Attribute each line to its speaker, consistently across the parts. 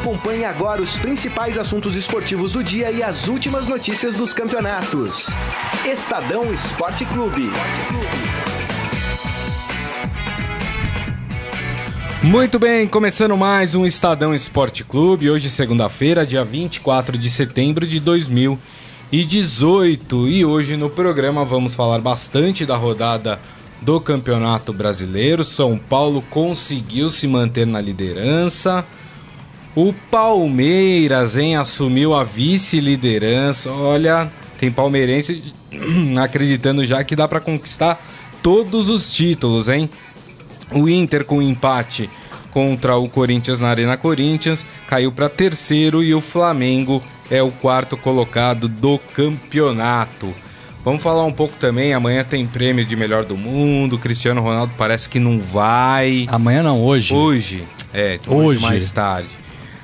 Speaker 1: Acompanhe agora os principais assuntos esportivos do dia e as últimas notícias dos campeonatos. Estadão Esporte Clube.
Speaker 2: Muito bem, começando mais um Estadão Esporte Clube. Hoje, segunda-feira, dia 24 de setembro de 2018. E hoje no programa vamos falar bastante da rodada do Campeonato Brasileiro. São Paulo conseguiu se manter na liderança. O Palmeiras, hein, assumiu a vice-liderança. Olha, tem palmeirense acreditando já que dá para conquistar todos os títulos, hein? O Inter com empate contra o Corinthians na Arena Corinthians caiu para terceiro e o Flamengo é o quarto colocado do campeonato. Vamos falar um pouco também. Amanhã tem prêmio de melhor do mundo. Cristiano Ronaldo parece que não vai.
Speaker 3: Amanhã não, hoje.
Speaker 2: Hoje. É, hoje, hoje. mais tarde.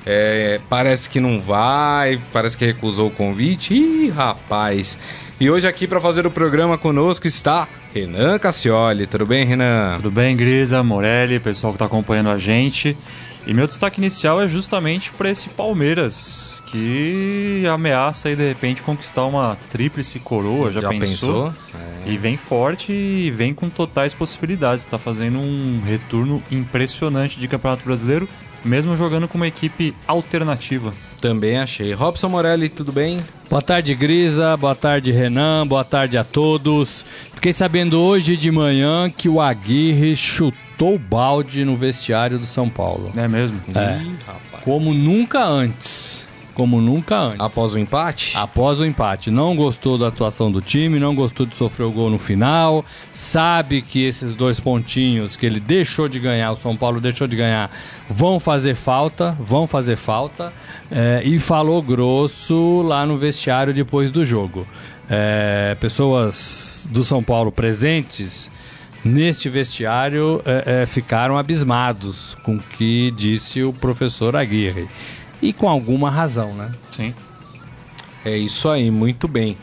Speaker 2: É, parece que não vai, parece que recusou o convite. Ih, rapaz. E hoje aqui para fazer o programa conosco está Renan Cassioli. Tudo bem, Renan?
Speaker 4: Tudo bem, Grisa, Morelli, pessoal que está acompanhando a gente. E meu destaque inicial é justamente para esse Palmeiras, que ameaça aí de repente conquistar uma tríplice coroa, já, já pensou? pensou? É. E vem forte e vem com totais possibilidades. Está fazendo um retorno impressionante de Campeonato Brasileiro, mesmo jogando com uma equipe alternativa.
Speaker 2: Também achei. Robson Morelli, tudo bem?
Speaker 3: Boa tarde, Grisa. Boa tarde, Renan. Boa tarde a todos. Fiquei sabendo hoje de manhã que o Aguirre chutou o balde no vestiário do São Paulo.
Speaker 4: É mesmo?
Speaker 3: É. Ih, Como nunca antes como nunca antes.
Speaker 2: Após o empate?
Speaker 3: Após o empate. Não gostou da atuação do time, não gostou de sofrer o gol no final, sabe que esses dois pontinhos que ele deixou de ganhar, o São Paulo deixou de ganhar, vão fazer falta, vão fazer falta, é, e falou grosso lá no vestiário depois do jogo. É, pessoas do São Paulo presentes neste vestiário é, é ficaram abismados com o que disse o professor Aguirre. E com alguma razão, né?
Speaker 2: Sim. É isso aí, muito bem.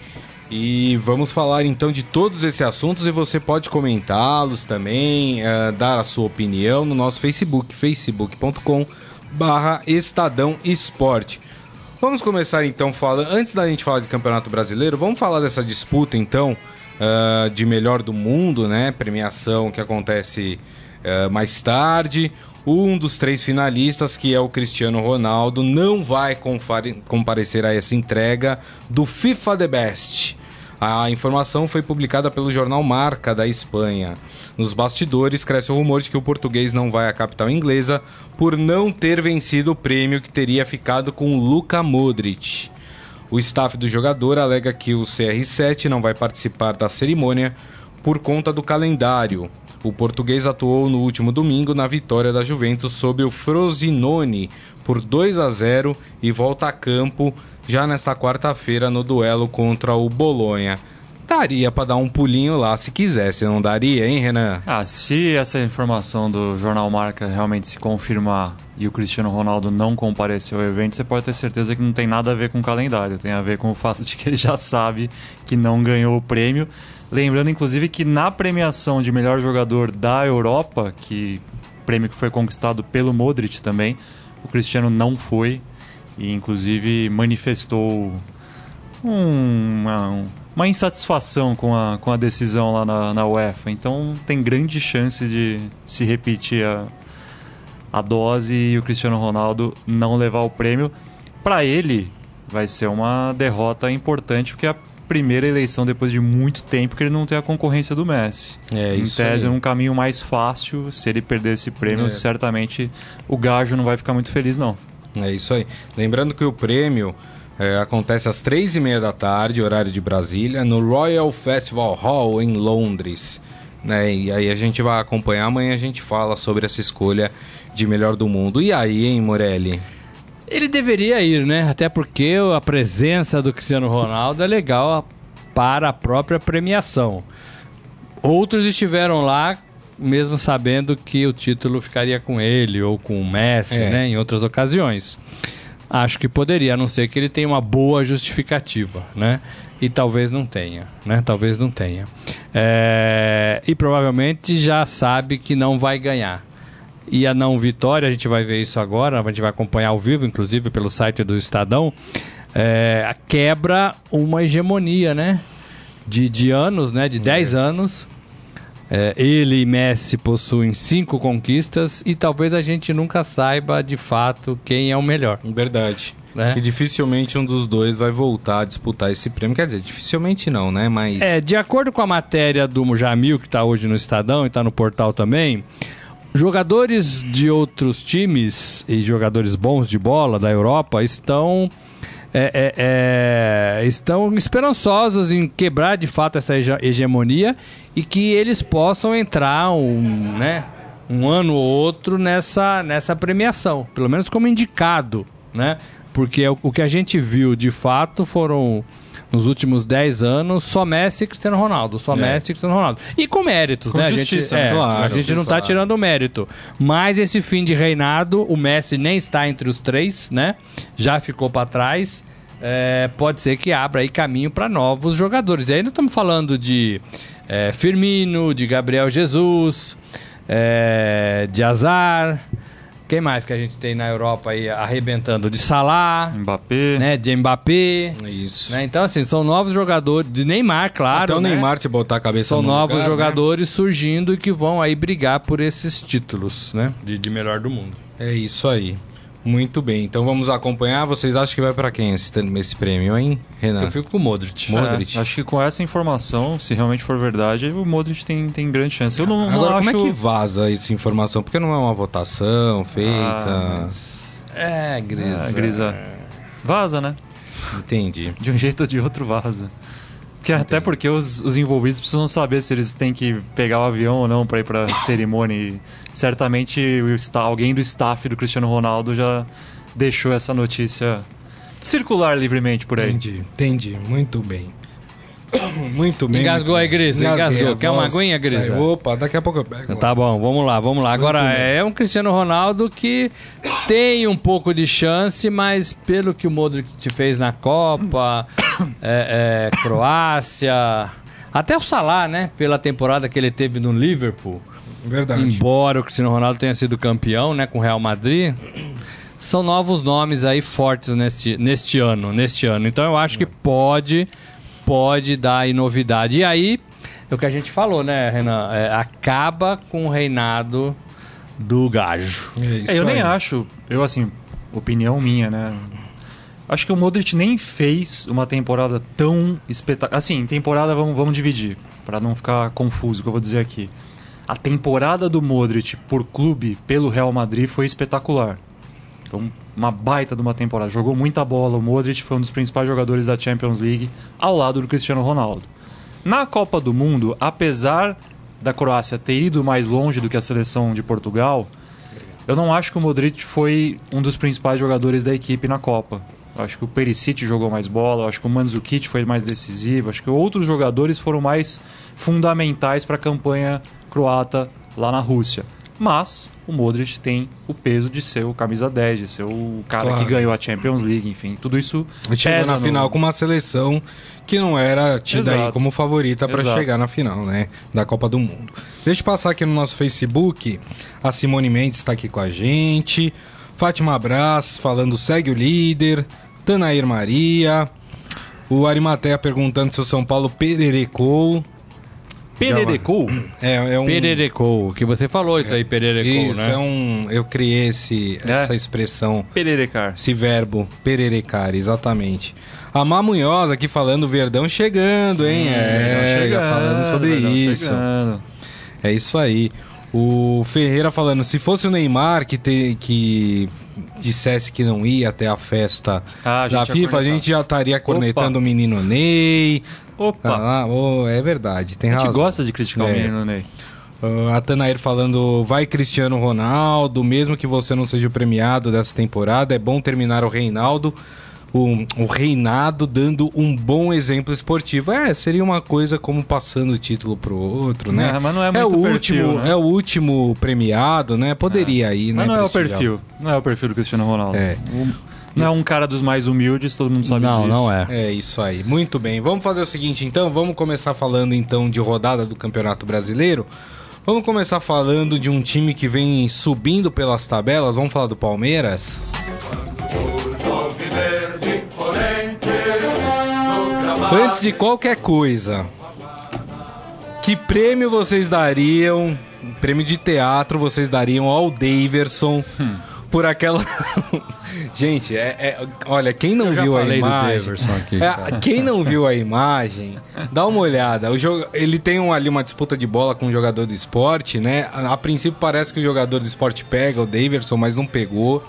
Speaker 2: E vamos falar então de todos esses assuntos e você pode comentá-los também, uh, dar a sua opinião no nosso Facebook, facebook.com barra Estadão Esporte. Vamos começar então falando, antes da gente falar de Campeonato Brasileiro, vamos falar dessa disputa então uh, de melhor do mundo, né? Premiação que acontece uh, mais tarde. Um dos três finalistas, que é o Cristiano Ronaldo, não vai comparecer a essa entrega do FIFA The Best. A informação foi publicada pelo jornal Marca da Espanha. Nos bastidores, cresce o rumor de que o português não vai à capital inglesa por não ter vencido o prêmio que teria ficado com Luka Modric. O staff do jogador alega que o CR7 não vai participar da cerimônia por conta do calendário. O português atuou no último domingo na vitória da Juventus sobre o Frosinone por 2 a 0 e volta a campo já nesta quarta-feira no duelo contra o Bolonha. Daria para dar um pulinho lá se quisesse, não daria, hein, Renan?
Speaker 4: Ah, se essa informação do Jornal Marca realmente se confirmar e o Cristiano Ronaldo não comparecer ao evento, você pode ter certeza que não tem nada a ver com o calendário, tem a ver com o fato de que ele já sabe que não ganhou o prêmio. Lembrando, inclusive, que na premiação de melhor jogador da Europa, que prêmio que foi conquistado pelo Modric também, o Cristiano não foi e, inclusive, manifestou uma, uma insatisfação com a, com a decisão lá na, na UEFA. Então, tem grande chance de se repetir a, a dose e o Cristiano Ronaldo não levar o prêmio. Para ele, vai ser uma derrota importante, porque a primeira eleição depois de muito tempo que ele não tem a concorrência do Messi.
Speaker 2: É,
Speaker 4: em tese, é um caminho mais fácil. Se ele perder esse prêmio, é. certamente o Gajo não vai ficar muito feliz, não.
Speaker 2: É isso aí. Lembrando que o prêmio é, acontece às três e meia da tarde, horário de Brasília, no Royal Festival Hall, em Londres. Né? E aí a gente vai acompanhar, amanhã a gente fala sobre essa escolha de melhor do mundo. E aí, hein, Morelli?
Speaker 3: Ele deveria ir, né? Até porque a presença do Cristiano Ronaldo é legal para a própria premiação. Outros estiveram lá mesmo sabendo que o título ficaria com ele ou com o Messi, é. né, em outras ocasiões. Acho que poderia, a não ser que ele tenha uma boa justificativa, né? E talvez não tenha, né? Talvez não tenha. É... E provavelmente já sabe que não vai ganhar. E a não vitória, a gente vai ver isso agora, a gente vai acompanhar ao vivo, inclusive pelo site do Estadão, é, quebra uma hegemonia, né? De, de anos, né? De 10 anos. É, ele e Messi possuem cinco conquistas e talvez a gente nunca saiba de fato quem é o melhor.
Speaker 2: Verdade.
Speaker 3: Né?
Speaker 2: Que dificilmente um dos dois vai voltar a disputar esse prêmio. Quer dizer, dificilmente não, né? Mas.
Speaker 3: É, de acordo com a matéria do Jamil, que está hoje no Estadão e está no portal também, jogadores de outros times e jogadores bons de bola da Europa estão. é, é, é, estão esperançosos em quebrar de fato essa hege- hegemonia e que eles possam entrar um, né, um ano ou outro nessa, nessa premiação, pelo menos como indicado, né? Porque o, o que a gente viu de fato foram nos últimos 10 anos só Messi e Cristiano Ronaldo, só
Speaker 2: É.
Speaker 3: Messi e Cristiano Ronaldo. E com méritos,
Speaker 4: Com
Speaker 3: né?
Speaker 4: justiça,
Speaker 3: a gente, é,
Speaker 2: claro,
Speaker 3: a gente não tá
Speaker 2: claro.
Speaker 3: tirando o mérito. Mas esse fim de reinado, o Messi nem está entre os três, né? Já ficou para trás. É, pode ser que abra aí caminho para novos jogadores. E aí nós estamos falando de é, Firmino, de Gabriel Jesus, é, de Azar. Quem mais que a gente tem na Europa aí arrebentando? De Salah,
Speaker 4: Mbappé.
Speaker 3: né? De Mbappé.
Speaker 2: Isso.
Speaker 3: né? Então, assim, são novos jogadores. De Neymar, claro.
Speaker 2: Até o
Speaker 3: né?
Speaker 2: Neymar se botar a cabeça
Speaker 3: São
Speaker 2: no
Speaker 3: novos
Speaker 2: lugar, né?
Speaker 3: jogadores surgindo e que vão aí brigar por esses títulos, né? De, de melhor do mundo.
Speaker 2: É isso aí. Muito bem. Então vamos acompanhar. Vocês acham que vai pra quem esse, esse prêmio, hein, Renan?
Speaker 3: Eu fico com o Modric.
Speaker 2: Modric.
Speaker 4: É, acho que com essa informação, se realmente for verdade, o Modric tem, tem grande chance. Eu não, não
Speaker 2: Agora,
Speaker 4: acho...
Speaker 2: como é que vaza essa informação? Porque não é uma votação feita.
Speaker 4: Ah, mas-
Speaker 2: É, Grisa.
Speaker 4: Ah, Grisa. Vaza, né?
Speaker 2: Entendi.
Speaker 4: De um jeito ou de outro vaza. Porque, até porque os, os envolvidos precisam saber se eles têm que pegar o avião ou não pra ir pra cerimônia. E certamente o alguém do staff do Cristiano Ronaldo já deixou essa notícia circular livremente por aí.
Speaker 2: Entendi, entendi. Muito bem. Muito bem.
Speaker 3: Engasgou aí,
Speaker 2: Engasguei
Speaker 3: engasgou.
Speaker 2: a
Speaker 3: Quer uma aguinha?
Speaker 2: Saiu. Opa, daqui a pouco eu pego.
Speaker 3: Tá bom, vamos lá, vamos lá. Agora,
Speaker 2: Muito bem.
Speaker 3: é um Cristiano Ronaldo que tem um pouco de chance, mas pelo que o Modric te fez na Copa, é, é, Croácia, até o Salah, né? Pela temporada que ele teve no Liverpool,
Speaker 2: Verdade.
Speaker 3: embora o Cristiano Ronaldo tenha sido campeão, né, com o Real Madrid, são novos nomes aí fortes neste, neste ano, neste ano. Então eu acho que pode, pode dar aí novidade. E aí, é o que a gente falou, né, Renan? É, acaba com o reinado do gajo.
Speaker 2: É isso
Speaker 4: É, eu nem
Speaker 2: aí.
Speaker 4: acho, eu assim, opinião minha, né? Acho que o Modric nem fez uma temporada tão espetacular. Assim, temporada vamos, vamos dividir, Pra não ficar confuso o que eu vou dizer aqui. A temporada do Modric por clube, pelo Real Madrid, foi espetacular. Foi um- uma baita de uma temporada. Jogou muita bola. O Modric foi um dos principais jogadores da Champions League, ao lado do Cristiano Ronaldo. Na Copa do Mundo, apesar da Croácia ter ido mais longe do que a seleção de Portugal, eu não acho que o Modric foi um dos principais jogadores da equipe na Copa. Eu acho que o Perisic jogou mais bola, acho que o Mandzukic foi mais decisivo, acho que outros jogadores foram mais fundamentais para a campanha croata lá na Rússia. Mas o Modric tem o peso de ser o camisa 10, de ser o cara
Speaker 2: Claro.
Speaker 4: que ganhou a Champions League, enfim, tudo isso
Speaker 2: Ele Chegou na
Speaker 4: no-
Speaker 2: final com uma seleção que não era tida aí
Speaker 4: Exato.
Speaker 2: como favorita para chegar na final, né? Da Copa do Mundo. Deixa eu passar aqui no nosso Facebook. A Simone Mendes está aqui com a gente. Fátima Brás falando segue o líder. Tanair Maria. O Arimatea perguntando se o São Paulo pererecou.
Speaker 4: Pererecou?
Speaker 2: É, é um.
Speaker 3: Pererecou, que você falou isso aí, pererecou,
Speaker 2: Isso,
Speaker 3: né?
Speaker 2: é um. Eu criei esse,
Speaker 4: É.
Speaker 2: essa expressão
Speaker 4: Pererecar.
Speaker 2: esse verbo, pererecar, exatamente. A Mamunhosa aqui falando Verdão chegando, hein? é, já falando sobre
Speaker 4: Verdão
Speaker 2: isso.
Speaker 4: chegando.
Speaker 2: É isso aí. O Ferreira falando, se fosse o Neymar que, te, que dissesse que não ia até a festa
Speaker 4: Ah, a
Speaker 2: da
Speaker 4: ia
Speaker 2: FIFA, a gente já estaria cornetando
Speaker 4: Opa.
Speaker 2: o menino Ney.
Speaker 4: Opa!
Speaker 2: Ah, oh, é verdade, tem
Speaker 4: a gente
Speaker 2: razão.
Speaker 4: gosta de criticar
Speaker 2: É.
Speaker 4: o menino Ney.
Speaker 2: Uh, a Tanair falando, vai Cristiano Ronaldo, mesmo que você não seja o premiado dessa temporada, é bom terminar o Reinaldo, o, o reinado, dando um bom exemplo esportivo. É, seria uma coisa como passando o título pro outro, né?
Speaker 4: É, mas não é
Speaker 2: o
Speaker 4: muito perfil,
Speaker 2: último,
Speaker 4: né?
Speaker 2: é o último premiado, né? Poderia ir, né?
Speaker 4: Mas não é o perfil. Não é o perfil do Cristiano Ronaldo.
Speaker 2: É.
Speaker 4: O- Não é um cara dos mais humildes, todo mundo sabe
Speaker 3: não,
Speaker 4: disso.
Speaker 3: não é.
Speaker 2: É isso aí. Muito bem. Vamos fazer o seguinte, então. Vamos começar falando então de rodada do Campeonato Brasileiro. Vamos começar falando de um time que vem subindo pelas tabelas. Vamos falar do Palmeiras? Antes de qualquer coisa, que prêmio vocês dariam? Prêmio de teatro vocês dariam ao Daverson? Hum por aquela. Gente, é, é, olha, quem não viu a imagem. Aqui, é, quem não viu a imagem, dá uma olhada. O jogo, ele tem um, ali uma disputa de bola com um jogador do esporte, né? A, a princípio parece que o jogador do esporte pega o Daverson, mas não pegou,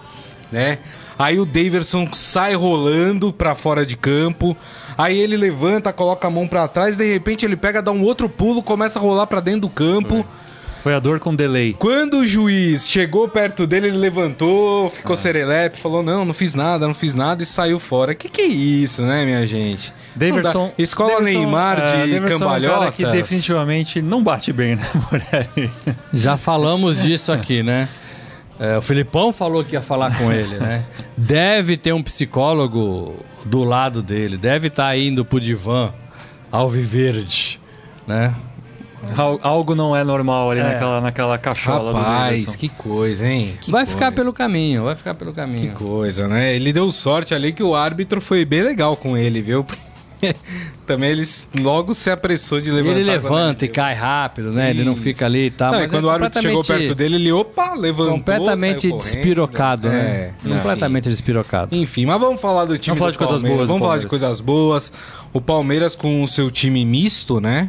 Speaker 2: né? Aí o Daverson sai rolando para fora de campo. Aí ele levanta, coloca a mão para trás, de repente ele pega, dá um outro pulo, começa a rolar para dentro do campo. Foi.
Speaker 4: Foi a dor com delay.
Speaker 2: Quando o juiz chegou perto dele, ele levantou, ficou ah. serelepe, falou: Não, não fiz nada, não fiz nada e saiu fora. Que que é isso, né, minha gente?
Speaker 4: Davidson.
Speaker 2: Escola Neymar de é, cambalhota. É um
Speaker 4: que definitivamente não bate bem, né, Morelli?
Speaker 3: Já falamos disso aqui, né? É, o Filipão falou que ia falar com ele, né? Deve ter um psicólogo do lado dele, deve estar tá indo pro divã Alviverde, né?
Speaker 4: Algo não é normal ali é. naquela, naquela cachola
Speaker 2: Rapaz, que coisa, hein? Que
Speaker 3: vai
Speaker 2: coisa.
Speaker 3: ficar pelo caminho, vai ficar pelo caminho.
Speaker 2: Que coisa, né? Ele deu sorte ali que o árbitro foi bem legal com ele, viu? Também ele logo se apressou de levantar.
Speaker 3: Ele levanta e cai rápido, né? Isso. Ele não fica ali e tal. Não,
Speaker 2: e quando é o árbitro chegou perto dele, ele, opa, levantou.
Speaker 3: Completamente despirocado, né? É, completamente despirocado.
Speaker 2: Enfim, mas vamos falar do time.
Speaker 4: Vamos falar de coisas boas.
Speaker 2: Vamos falar de coisas boas. O Palmeiras com o seu time misto, né?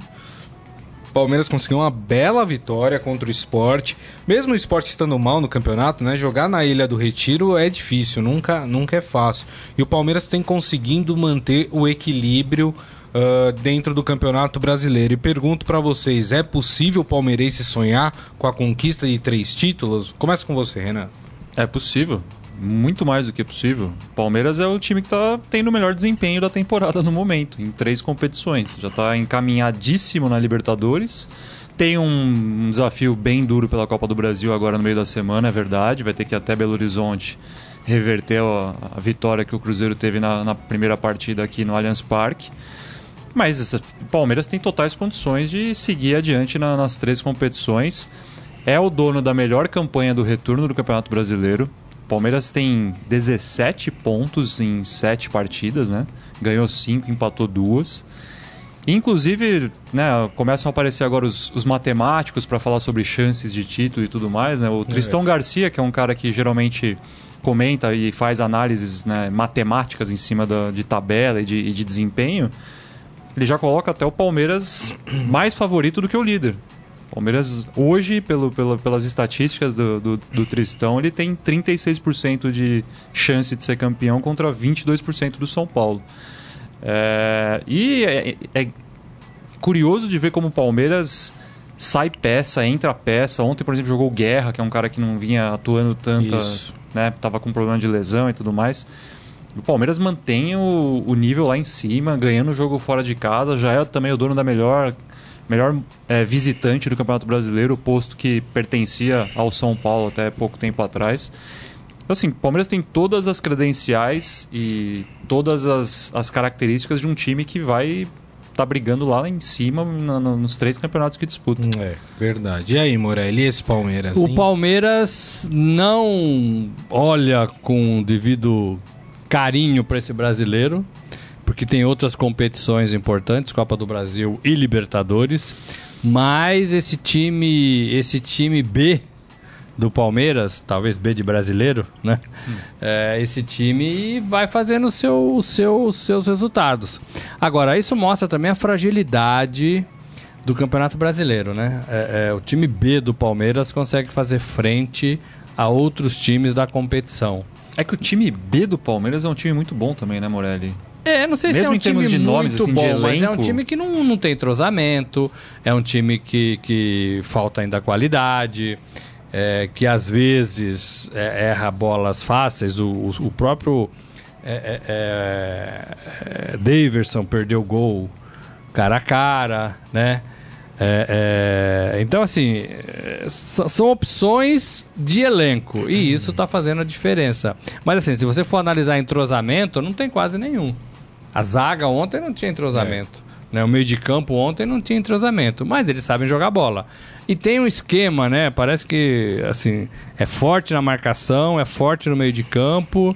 Speaker 2: Palmeiras conseguiu uma bela vitória contra o esporte. Mesmo o esporte estando mal no campeonato, né? Jogar na Ilha do Retiro é difícil, nunca, nunca é fácil. E o Palmeiras tem conseguindo manter o equilíbrio uh, dentro do Campeonato Brasileiro. E pergunto para vocês: é possível o palmeirense sonhar com a conquista de três títulos? Começa com você, Renan.
Speaker 4: É possível muito mais do que possível. Palmeiras é o time que está tendo o melhor desempenho da temporada no momento, em três competições. Já está encaminhadíssimo na Libertadores. Tem um desafio bem duro pela Copa do Brasil agora no meio da semana, é verdade. Vai ter que ir até Belo Horizonte reverter a, a vitória que o Cruzeiro teve na, na, primeira partida aqui no Allianz Parque. Mas o Palmeiras tem totais condições de seguir adiante na, nas três competições. É o dono da melhor campanha do retorno do Campeonato Brasileiro. Palmeiras tem 17 pontos em 7 partidas, né? Ganhou 5, empatou 2. Inclusive, né, começam a aparecer agora os, os matemáticos para falar sobre chances de título e tudo mais, né? O Tristão é. Garcia, que é um cara que geralmente comenta e faz análises né, matemáticas em cima da, de tabela e de, e de desempenho, ele já coloca até o Palmeiras mais favorito do que o líder. Palmeiras, hoje, pelo, pelo, pelas estatísticas do, do, do, Tristão, ele tem 36% de chance de ser campeão contra 22% do São Paulo. É, e é, é, curioso de ver como o Palmeiras sai peça, entra peça. Ontem, por exemplo, jogou Guerra, que é um cara que não vinha atuando tanto, né? Tava com problema de lesão e tudo mais. O Palmeiras mantém o, o nível lá em cima, ganhando o jogo fora de casa, já é também o dono da melhor melhor é, visitante do Campeonato Brasileiro, posto que pertencia ao São Paulo até pouco tempo atrás. Então, assim, o Palmeiras tem todas as credenciais e todas as, as características de um time que vai tá brigando lá em cima no, no, nos três campeonatos que disputa.
Speaker 2: É, verdade. E aí, Morelli, esse Palmeiras?
Speaker 3: O Palmeiras não olha com devido carinho para esse brasileiro porque tem outras competições importantes, Copa do Brasil e Libertadores. Mas esse time, esse time B do Palmeiras, talvez B de brasileiro, né? Hum. É, esse time vai fazendo seu, seu, seus resultados. Agora, isso mostra também a fragilidade do Campeonato Brasileiro, né? É, é, o time B do Palmeiras consegue fazer frente a outros times da competição.
Speaker 4: É que o time B do Palmeiras é um time muito bom também, né, Morelli?
Speaker 3: É, não sei Mesmo se é um time de nomes, muito assim, bom, mas é um time que não, não tem entrosamento, é um time que, que falta ainda qualidade, é, que às vezes é, erra bolas fáceis. O, o, o próprio é, é, é, é Daverson perdeu gol cara a cara, né? É, é, então, assim, são opções de elenco e isso está fazendo a diferença. Mas, assim, se você for analisar entrosamento, não tem quase nenhum. A zaga ontem não tinha entrosamento. É. Né? O meio de campo ontem não tinha entrosamento, mas eles sabem jogar bola. E tem um esquema, né? Parece que assim é forte na marcação, é forte no meio de campo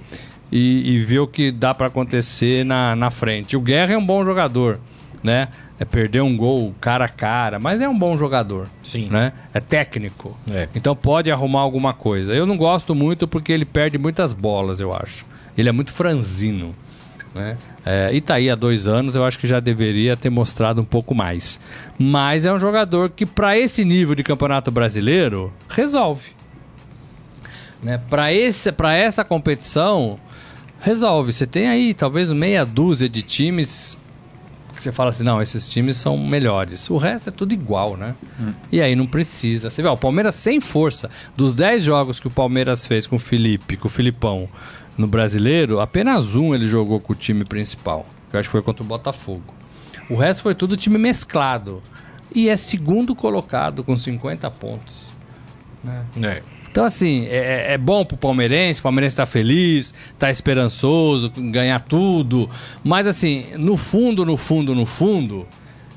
Speaker 3: e, e vê o que dá para acontecer na, na frente. O Guerra é um bom jogador, né? É perder um gol cara a cara, mas é um bom jogador.
Speaker 2: Sim.
Speaker 3: Né? É técnico.
Speaker 2: É.
Speaker 3: Então pode arrumar alguma coisa. Eu não gosto muito porque ele perde muitas bolas, eu acho. Ele é muito franzino. Né? É, e tá aí há dois anos, eu acho que já deveria ter mostrado um pouco mais. Mas é um jogador que, para esse nível de campeonato brasileiro, resolve. Né? Para essa competição, resolve. Você tem aí talvez meia dúzia de times que você fala assim, não, esses times são melhores. O resto é tudo igual, né? Hum. E aí não precisa. Você vê, ó, o Palmeiras sem força. Dos 10 jogos que o Palmeiras fez com o Felipe, com o Filipão no brasileiro, apenas um ele jogou com o time principal. Que eu acho que foi contra o Botafogo. O resto foi tudo time mesclado. E é segundo colocado com 50 pontos. Né? É. Então, assim, é, é bom pro palmeirense, o palmeirense tá feliz, tá esperançoso, ganhar tudo. Mas, assim, no fundo, no fundo, no fundo,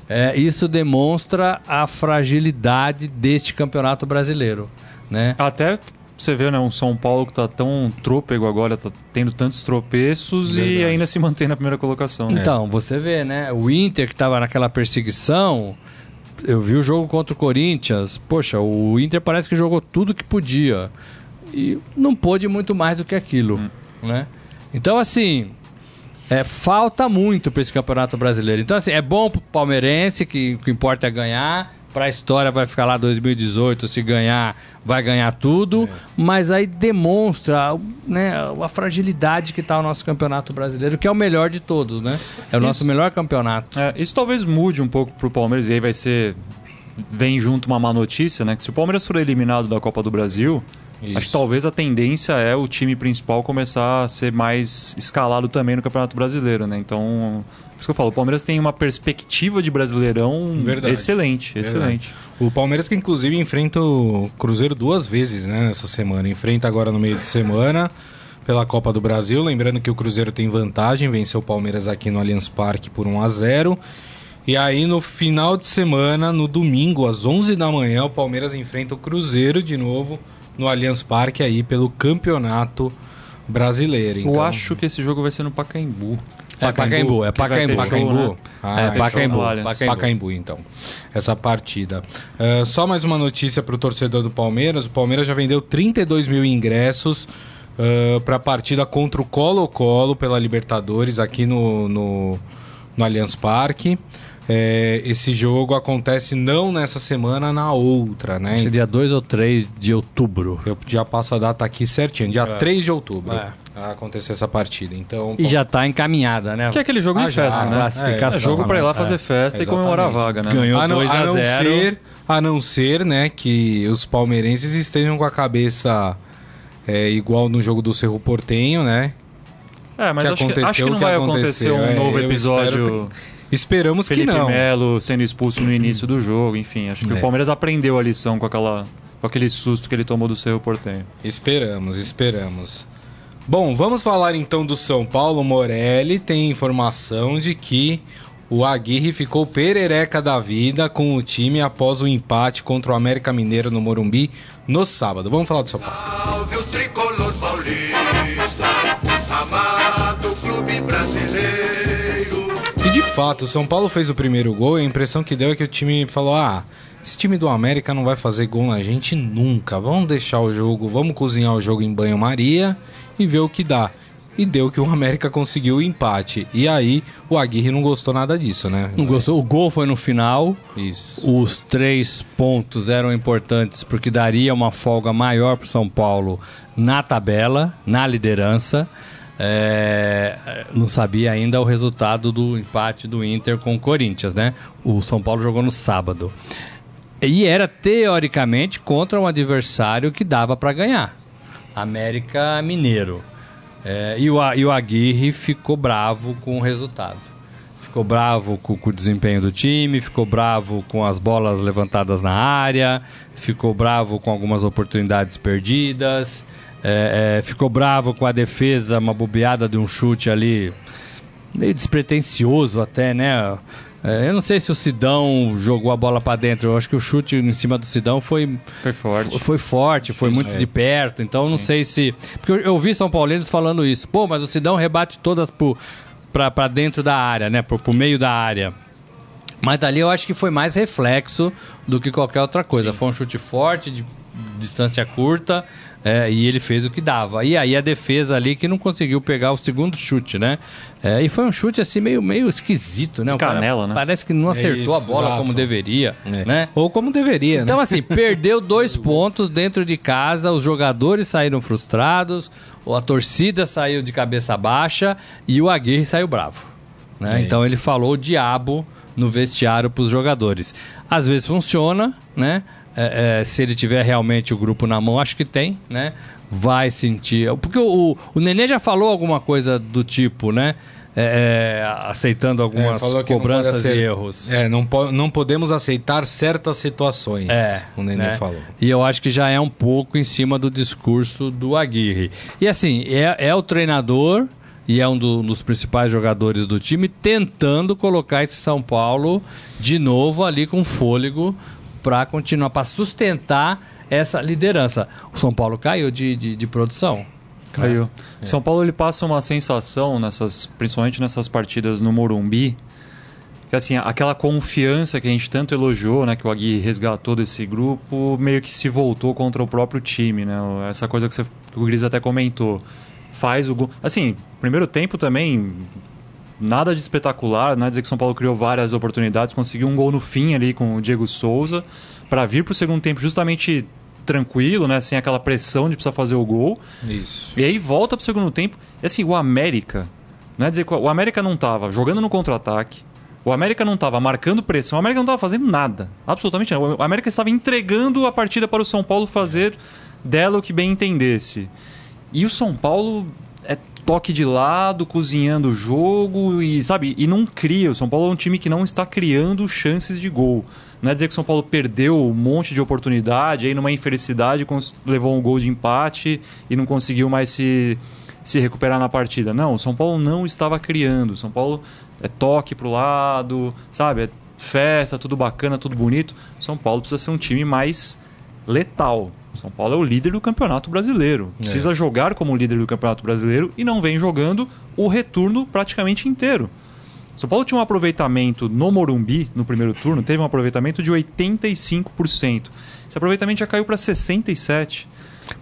Speaker 3: é, isso demonstra a fragilidade deste campeonato brasileiro. Né?
Speaker 4: Até você vê, né, um São Paulo que tá tão trôpego agora, tá tendo tantos tropeços Verdade. e ainda se mantém na primeira colocação.
Speaker 3: Né? Então, você vê, né, o Inter que tava naquela perseguição, eu vi o jogo contra o Corinthians. Poxa, o Inter parece que jogou tudo que podia. E não pôde muito mais do que aquilo, hum. né? Então, assim, é, falta muito para esse Campeonato Brasileiro. Então, assim, é bom pro palmeirense, que o que importa é ganhar. Para a história vai ficar lá 2018, se ganhar, vai ganhar tudo. É. Mas aí demonstra né, a fragilidade que está o nosso Campeonato Brasileiro, que é o melhor de todos, né? É o isso, nosso melhor campeonato.
Speaker 4: É, isso talvez mude um pouco para o Palmeiras, e aí vai ser... Vem junto uma má notícia, né? Que se o Palmeiras for eliminado da Copa do Brasil, isso. Acho que talvez a tendência é o time principal começar a ser mais escalado também no Campeonato Brasileiro, né? Então, isso que eu falo, o Palmeiras tem uma perspectiva de Brasileirão Verdade. excelente, Verdade. excelente.
Speaker 2: O Palmeiras que inclusive enfrenta o Cruzeiro duas vezes, né, nessa semana. Enfrenta agora no meio de semana pela Copa do Brasil, lembrando que o Cruzeiro tem vantagem, venceu o Palmeiras aqui no Allianz Parque por 1 a 0. E aí no final de semana, no domingo às 11 da manhã, o Palmeiras enfrenta o Cruzeiro de novo no Allianz Parque aí pelo Campeonato Brasileiro.
Speaker 4: Então... Eu acho que esse jogo vai ser no Pacaembu.
Speaker 3: É Pacaembu, é Pacaembu.
Speaker 2: Pacaembu.
Speaker 3: Né? Ah, é,
Speaker 2: Pacaembu, Pacaembu. Pacaembu, então. Essa partida. Uh, só mais uma notícia para o torcedor do Palmeiras. O Palmeiras já vendeu 32 mil ingressos uh, para a partida contra o Colo-Colo pela Libertadores aqui no, no, no Allianz Parque. É, esse jogo acontece não nessa semana, na outra, né? Acho
Speaker 3: que dia 2 ou 3 de outubro.
Speaker 2: Eu já passo a data aqui certinho, dia é. 3 de outubro. É. Vai acontecer essa partida. Então,
Speaker 3: e já está encaminhada, né?
Speaker 4: Que é aquele jogo ah, de festa, já, né? Classificação. É, jogo para ir lá fazer festa e comemorar a vaga, né?
Speaker 2: Ganhou 2 a 0. Ser, a não ser, né, que os palmeirenses estejam com a cabeça é, igual no jogo do Cerro Portenho, né?
Speaker 4: É, mas acho que, acho que, não vai acontecer um é, novo episódio.
Speaker 2: Esperamos
Speaker 4: Felipe
Speaker 2: que não.
Speaker 4: Melo sendo expulso no início do jogo, enfim. Acho que é. o Palmeiras aprendeu a lição com, aquela, com aquele susto que ele tomou do Cerro Portenho.
Speaker 2: Esperamos, esperamos. Bom, vamos falar então do São Paulo. Morelli tem informação de que o Aguirre ficou perereca da vida com o time após o empate contra o América Mineiro no Morumbi no sábado. Vamos falar do São Paulo. Salve o de fato, o São Paulo fez o primeiro gol e a impressão que deu é que o time falou: ah. Esse time do América não vai fazer gol na gente nunca. Vamos deixar o jogo, vamos cozinhar o jogo em banho-maria e ver o que dá. E deu que o América conseguiu o empate. E aí o Aguirre não gostou nada disso, né?
Speaker 3: Não gostou. O gol foi no final.
Speaker 2: Isso.
Speaker 3: Os três pontos eram importantes porque daria uma folga maior para São Paulo na tabela, na liderança. É, não sabia ainda o resultado do empate do Inter com o Corinthians, né? O São Paulo jogou no sábado. E era teoricamente contra um adversário que dava para ganhar. América Mineiro. É, e, o, e o Aguirre ficou bravo com o resultado. Ficou bravo com, com, o desempenho do time, ficou bravo com as bolas levantadas na área, ficou bravo com algumas oportunidades perdidas, é, é, ficou bravo com a defesa, uma bobeada de um chute ali, meio despretensioso até, né? É, eu não sei se o Sidão jogou a bola para dentro. Eu acho que o chute em cima do Sidão foi
Speaker 4: Foi forte.
Speaker 3: foi forte, foi muito
Speaker 2: é.
Speaker 3: de perto. Então não sei se. Porque eu, eu vi São Paulinos falando isso. Pô, mas o Sidão rebate todas pra dentro da área, né? Pro, pro meio da área. Mas dali eu acho que foi mais reflexo do que qualquer outra coisa. Foi um chute forte, de distância curta, é, e ele fez o que dava. E aí a defesa ali que não conseguiu pegar o segundo chute, né? É, e foi um chute assim meio, meio esquisito, né? O cara
Speaker 4: Canela, né?
Speaker 3: Parece que não acertou
Speaker 2: isso,
Speaker 3: a bola
Speaker 2: exato.
Speaker 3: como deveria,
Speaker 2: É.
Speaker 3: né?
Speaker 2: Ou como deveria,
Speaker 3: Então,
Speaker 2: né?
Speaker 3: assim, perdeu dois pontos dentro de casa, os jogadores saíram frustrados, a torcida saiu de cabeça baixa e o Aguirre saiu bravo. né?
Speaker 2: É.
Speaker 3: Então ele falou o diabo no vestiário para os jogadores. Às vezes funciona, né? É, é, se ele tiver realmente o grupo na mão, acho que tem, né? Vai sentir. Porque o, o, o Nenê já falou alguma coisa do tipo, né? É, é, aceitando algumas
Speaker 2: que não
Speaker 3: cobranças
Speaker 2: acer-
Speaker 3: e erros.
Speaker 2: É, não, po- não podemos aceitar certas situações.
Speaker 3: É,
Speaker 2: o Nenê
Speaker 3: né?
Speaker 2: falou.
Speaker 3: E eu acho que já é um pouco em cima do discurso do Aguirre. E assim, é, é o treinador e é um do- dos principais jogadores do time tentando colocar esse São Paulo de novo ali com fôlego para continuar, para sustentar essa liderança. O São Paulo caiu de, de, de produção.
Speaker 4: Caiu.
Speaker 3: É.
Speaker 4: São Paulo ele passa uma sensação nessas, principalmente nessas partidas no Morumbi, que assim, aquela confiança que a gente tanto elogiou, né, que o Aguirre resgatou desse grupo, meio que se voltou contra o próprio time, né? Essa coisa que, você, que o Gris até comentou. Faz o gol. Assim, primeiro tempo também nada de espetacular, não é dizer que o São Paulo criou várias oportunidades, conseguiu um gol no fim ali com o Diego Souza para vir para o segundo tempo justamente tranquilo, né, sem aquela pressão de precisar fazer o gol.
Speaker 2: Isso.
Speaker 4: E aí volta pro segundo tempo. E assim, o América. Não é dizer que o América não tava jogando no contra-ataque. O América não tava marcando pressão. O América não tava fazendo nada. Absolutamente nada. O América estava entregando a partida para o São Paulo fazer dela o que bem entendesse. E o São Paulo é toque de lado, cozinhando o jogo e, sabe, e não cria. O São Paulo é um time que não está criando chances de gol. Não é dizer que o São Paulo perdeu um monte de oportunidade, aí numa infelicidade levou um gol de empate e não conseguiu mais se, se recuperar na partida. Não, o São Paulo não estava criando. O São Paulo é toque pro lado, sabe? É festa, tudo bacana, tudo bonito. O São Paulo precisa ser um time mais letal. São Paulo é o líder do Campeonato Brasileiro. Precisa jogar como líder do Campeonato Brasileiro e não vem jogando o retorno praticamente inteiro. São Paulo tinha um aproveitamento no Morumbi, no primeiro turno, teve um aproveitamento de 85%. Esse aproveitamento já caiu para 67%.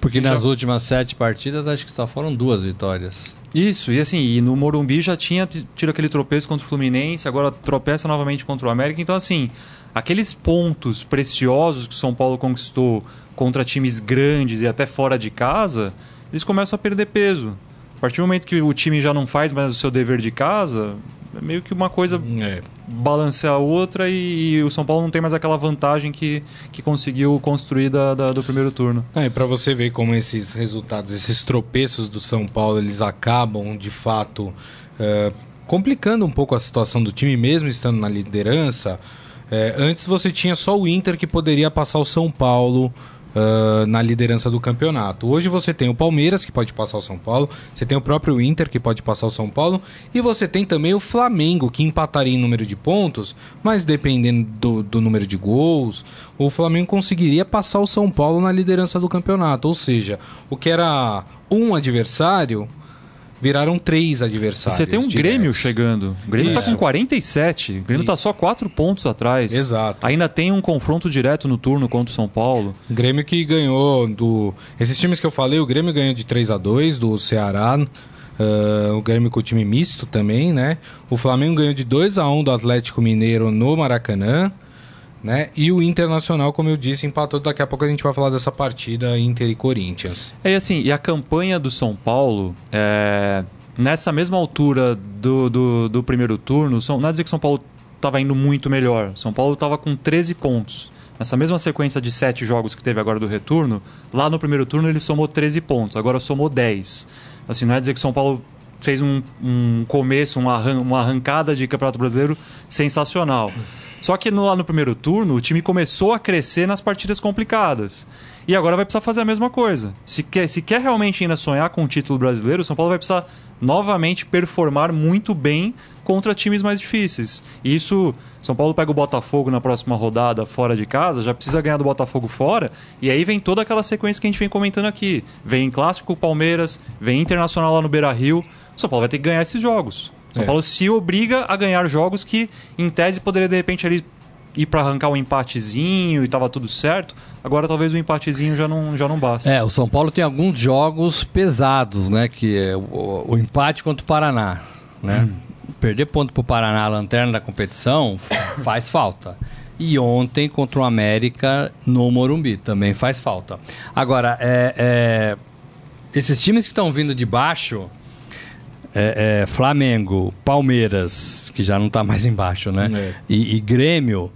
Speaker 3: Porque
Speaker 2: Já-
Speaker 3: nas últimas sete partidas, acho que só foram duas vitórias.
Speaker 4: Isso, e assim, e no Morumbi já tinha tido aquele tropeço contra o Fluminense, agora tropeça novamente contra o América. Então, assim, aqueles pontos preciosos que o São Paulo conquistou contra times grandes e até fora de casa, eles começam a perder peso. A partir do momento que o time já não faz mais o seu dever de casa, meio que uma coisa
Speaker 2: É.
Speaker 4: balanceia a outra e, e o São Paulo não tem mais aquela vantagem que, que conseguiu construir da, da- do primeiro turno.
Speaker 2: É, e para você ver como esses resultados, esses tropeços do São Paulo, eles acabam de fato é, complicando um pouco a situação do time, mesmo estando na liderança. É, antes você tinha só o Inter que poderia passar o São Paulo ah, na liderança do campeonato. Hoje você tem o Palmeiras que pode passar o São Paulo, você tem o próprio Inter que pode passar o São Paulo e você tem também o Flamengo que empataria em número de pontos, mas dependendo do, do número de gols, o Flamengo conseguiria passar o São Paulo na liderança do campeonato. Ou seja, o que era um adversário viraram três adversários.
Speaker 4: Você tem um
Speaker 2: diretos.
Speaker 4: Grêmio chegando. O Grêmio está com 47. O Grêmio está só 4 pontos atrás.
Speaker 2: Exato.
Speaker 4: Ainda tem um confronto direto no turno contra o São Paulo.
Speaker 2: Grêmio que ganhou do. Esses times que eu falei, o Grêmio ganhou de 3 a 2 do Ceará. ah, o Grêmio com o time misto também, né? O Flamengo ganhou de 2 a 1 do Atlético Mineiro no Maracanã. Né? E o Internacional, como eu disse, empatou. Daqui a pouco a gente vai falar dessa partida Inter e Corinthians.
Speaker 4: É assim, e a campanha do São Paulo, é, nessa mesma altura do, do, do primeiro turno, São, não é dizer que São Paulo estava indo muito melhor. São Paulo estava com 13 pontos. Nessa mesma sequência de 7 jogos que teve agora do retorno, lá no primeiro turno ele somou 13 pontos, agora somou 10. Assim, não é dizer que São Paulo fez um, um começo, uma, arran- uma arrancada de Campeonato Brasileiro sensacional. Só que no, lá no primeiro turno, o time começou a crescer nas partidas complicadas. E agora vai precisar fazer a mesma coisa. Se quer, se quer realmente ainda sonhar com o título brasileiro, o São Paulo vai precisar novamente performar muito bem contra times mais difíceis. E isso, São Paulo pega o Botafogo na próxima rodada fora de casa, já precisa ganhar do Botafogo fora, e aí vem toda aquela sequência que a gente vem comentando aqui. Vem Clássico Palmeiras, vem Internacional lá no Beira-Rio. São Paulo vai ter que ganhar esses jogos. O São
Speaker 2: É.
Speaker 4: Paulo se obriga a ganhar jogos que, em tese, poderia de repente ali ir para arrancar um empatezinho e tava tudo certo. Agora talvez o empatezinho já não, já não basta.
Speaker 3: É, o São Paulo tem alguns jogos pesados, né? Que é o, o empate contra o Paraná, né? Perder ponto pro Paraná, a lanterna da competição, faz falta. E ontem contra o América no Morumbi também faz falta. Agora, é, é, esses times que estão vindo de baixo, é, é, Flamengo, Palmeiras, que já não está mais embaixo, né?
Speaker 2: É.
Speaker 3: E, e Grêmio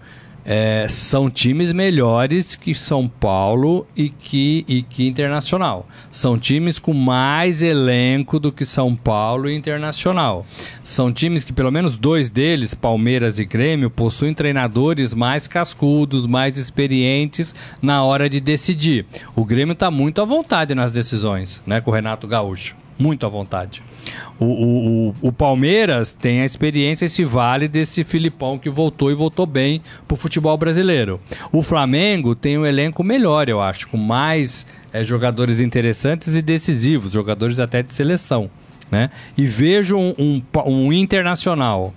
Speaker 3: é, são times melhores que São Paulo e que, e que Internacional. São times com mais elenco do que São Paulo e Internacional. São times que, pelo menos dois deles, Palmeiras e Grêmio, possuem treinadores mais cascudos, mais experientes na hora de decidir. O Grêmio está muito à vontade nas decisões, né? Com o Renato Gaúcho. Muito à vontade. O, o, o, o Palmeiras tem a experiência e se vale desse Filipão que voltou e voltou bem pro futebol brasileiro. O Flamengo tem um elenco melhor, eu acho, com mais eh, jogadores interessantes e decisivos, jogadores até de seleção. Né? E vejo um, um, um internacional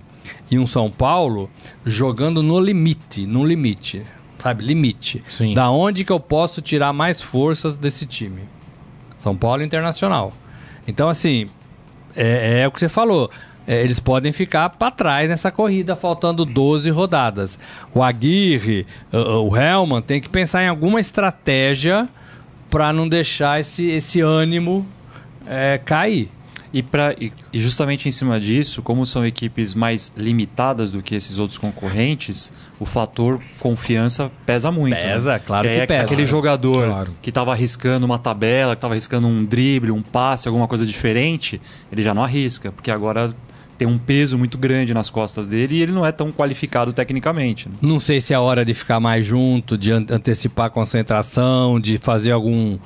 Speaker 3: e um São Paulo jogando no limite, no limite, sabe? Limite.
Speaker 2: Sim.
Speaker 3: Da onde que eu posso tirar mais forças desse time? São Paulo e Internacional. Então, assim, é, é o que você falou. É, eles podem ficar para trás nessa corrida, faltando 12 rodadas. O Aguirre, o, o Helman, tem que pensar em alguma estratégia para não deixar esse, esse ânimo é, cair.
Speaker 4: E, pra, e, e justamente em cima disso, como são equipes mais limitadas do que esses outros concorrentes, o fator confiança pesa muito.
Speaker 3: Pesa,
Speaker 4: né?
Speaker 3: claro
Speaker 4: aí
Speaker 3: que
Speaker 4: é
Speaker 3: pesa.
Speaker 4: Aquele jogador
Speaker 2: Claro.
Speaker 4: que estava arriscando uma tabela, que estava arriscando um drible, um passe, alguma coisa diferente, ele já não arrisca, porque agora tem um peso muito grande nas costas dele e ele não é tão qualificado tecnicamente. né?
Speaker 3: Não sei se é hora de ficar mais junto, de an- antecipar a concentração, de fazer algum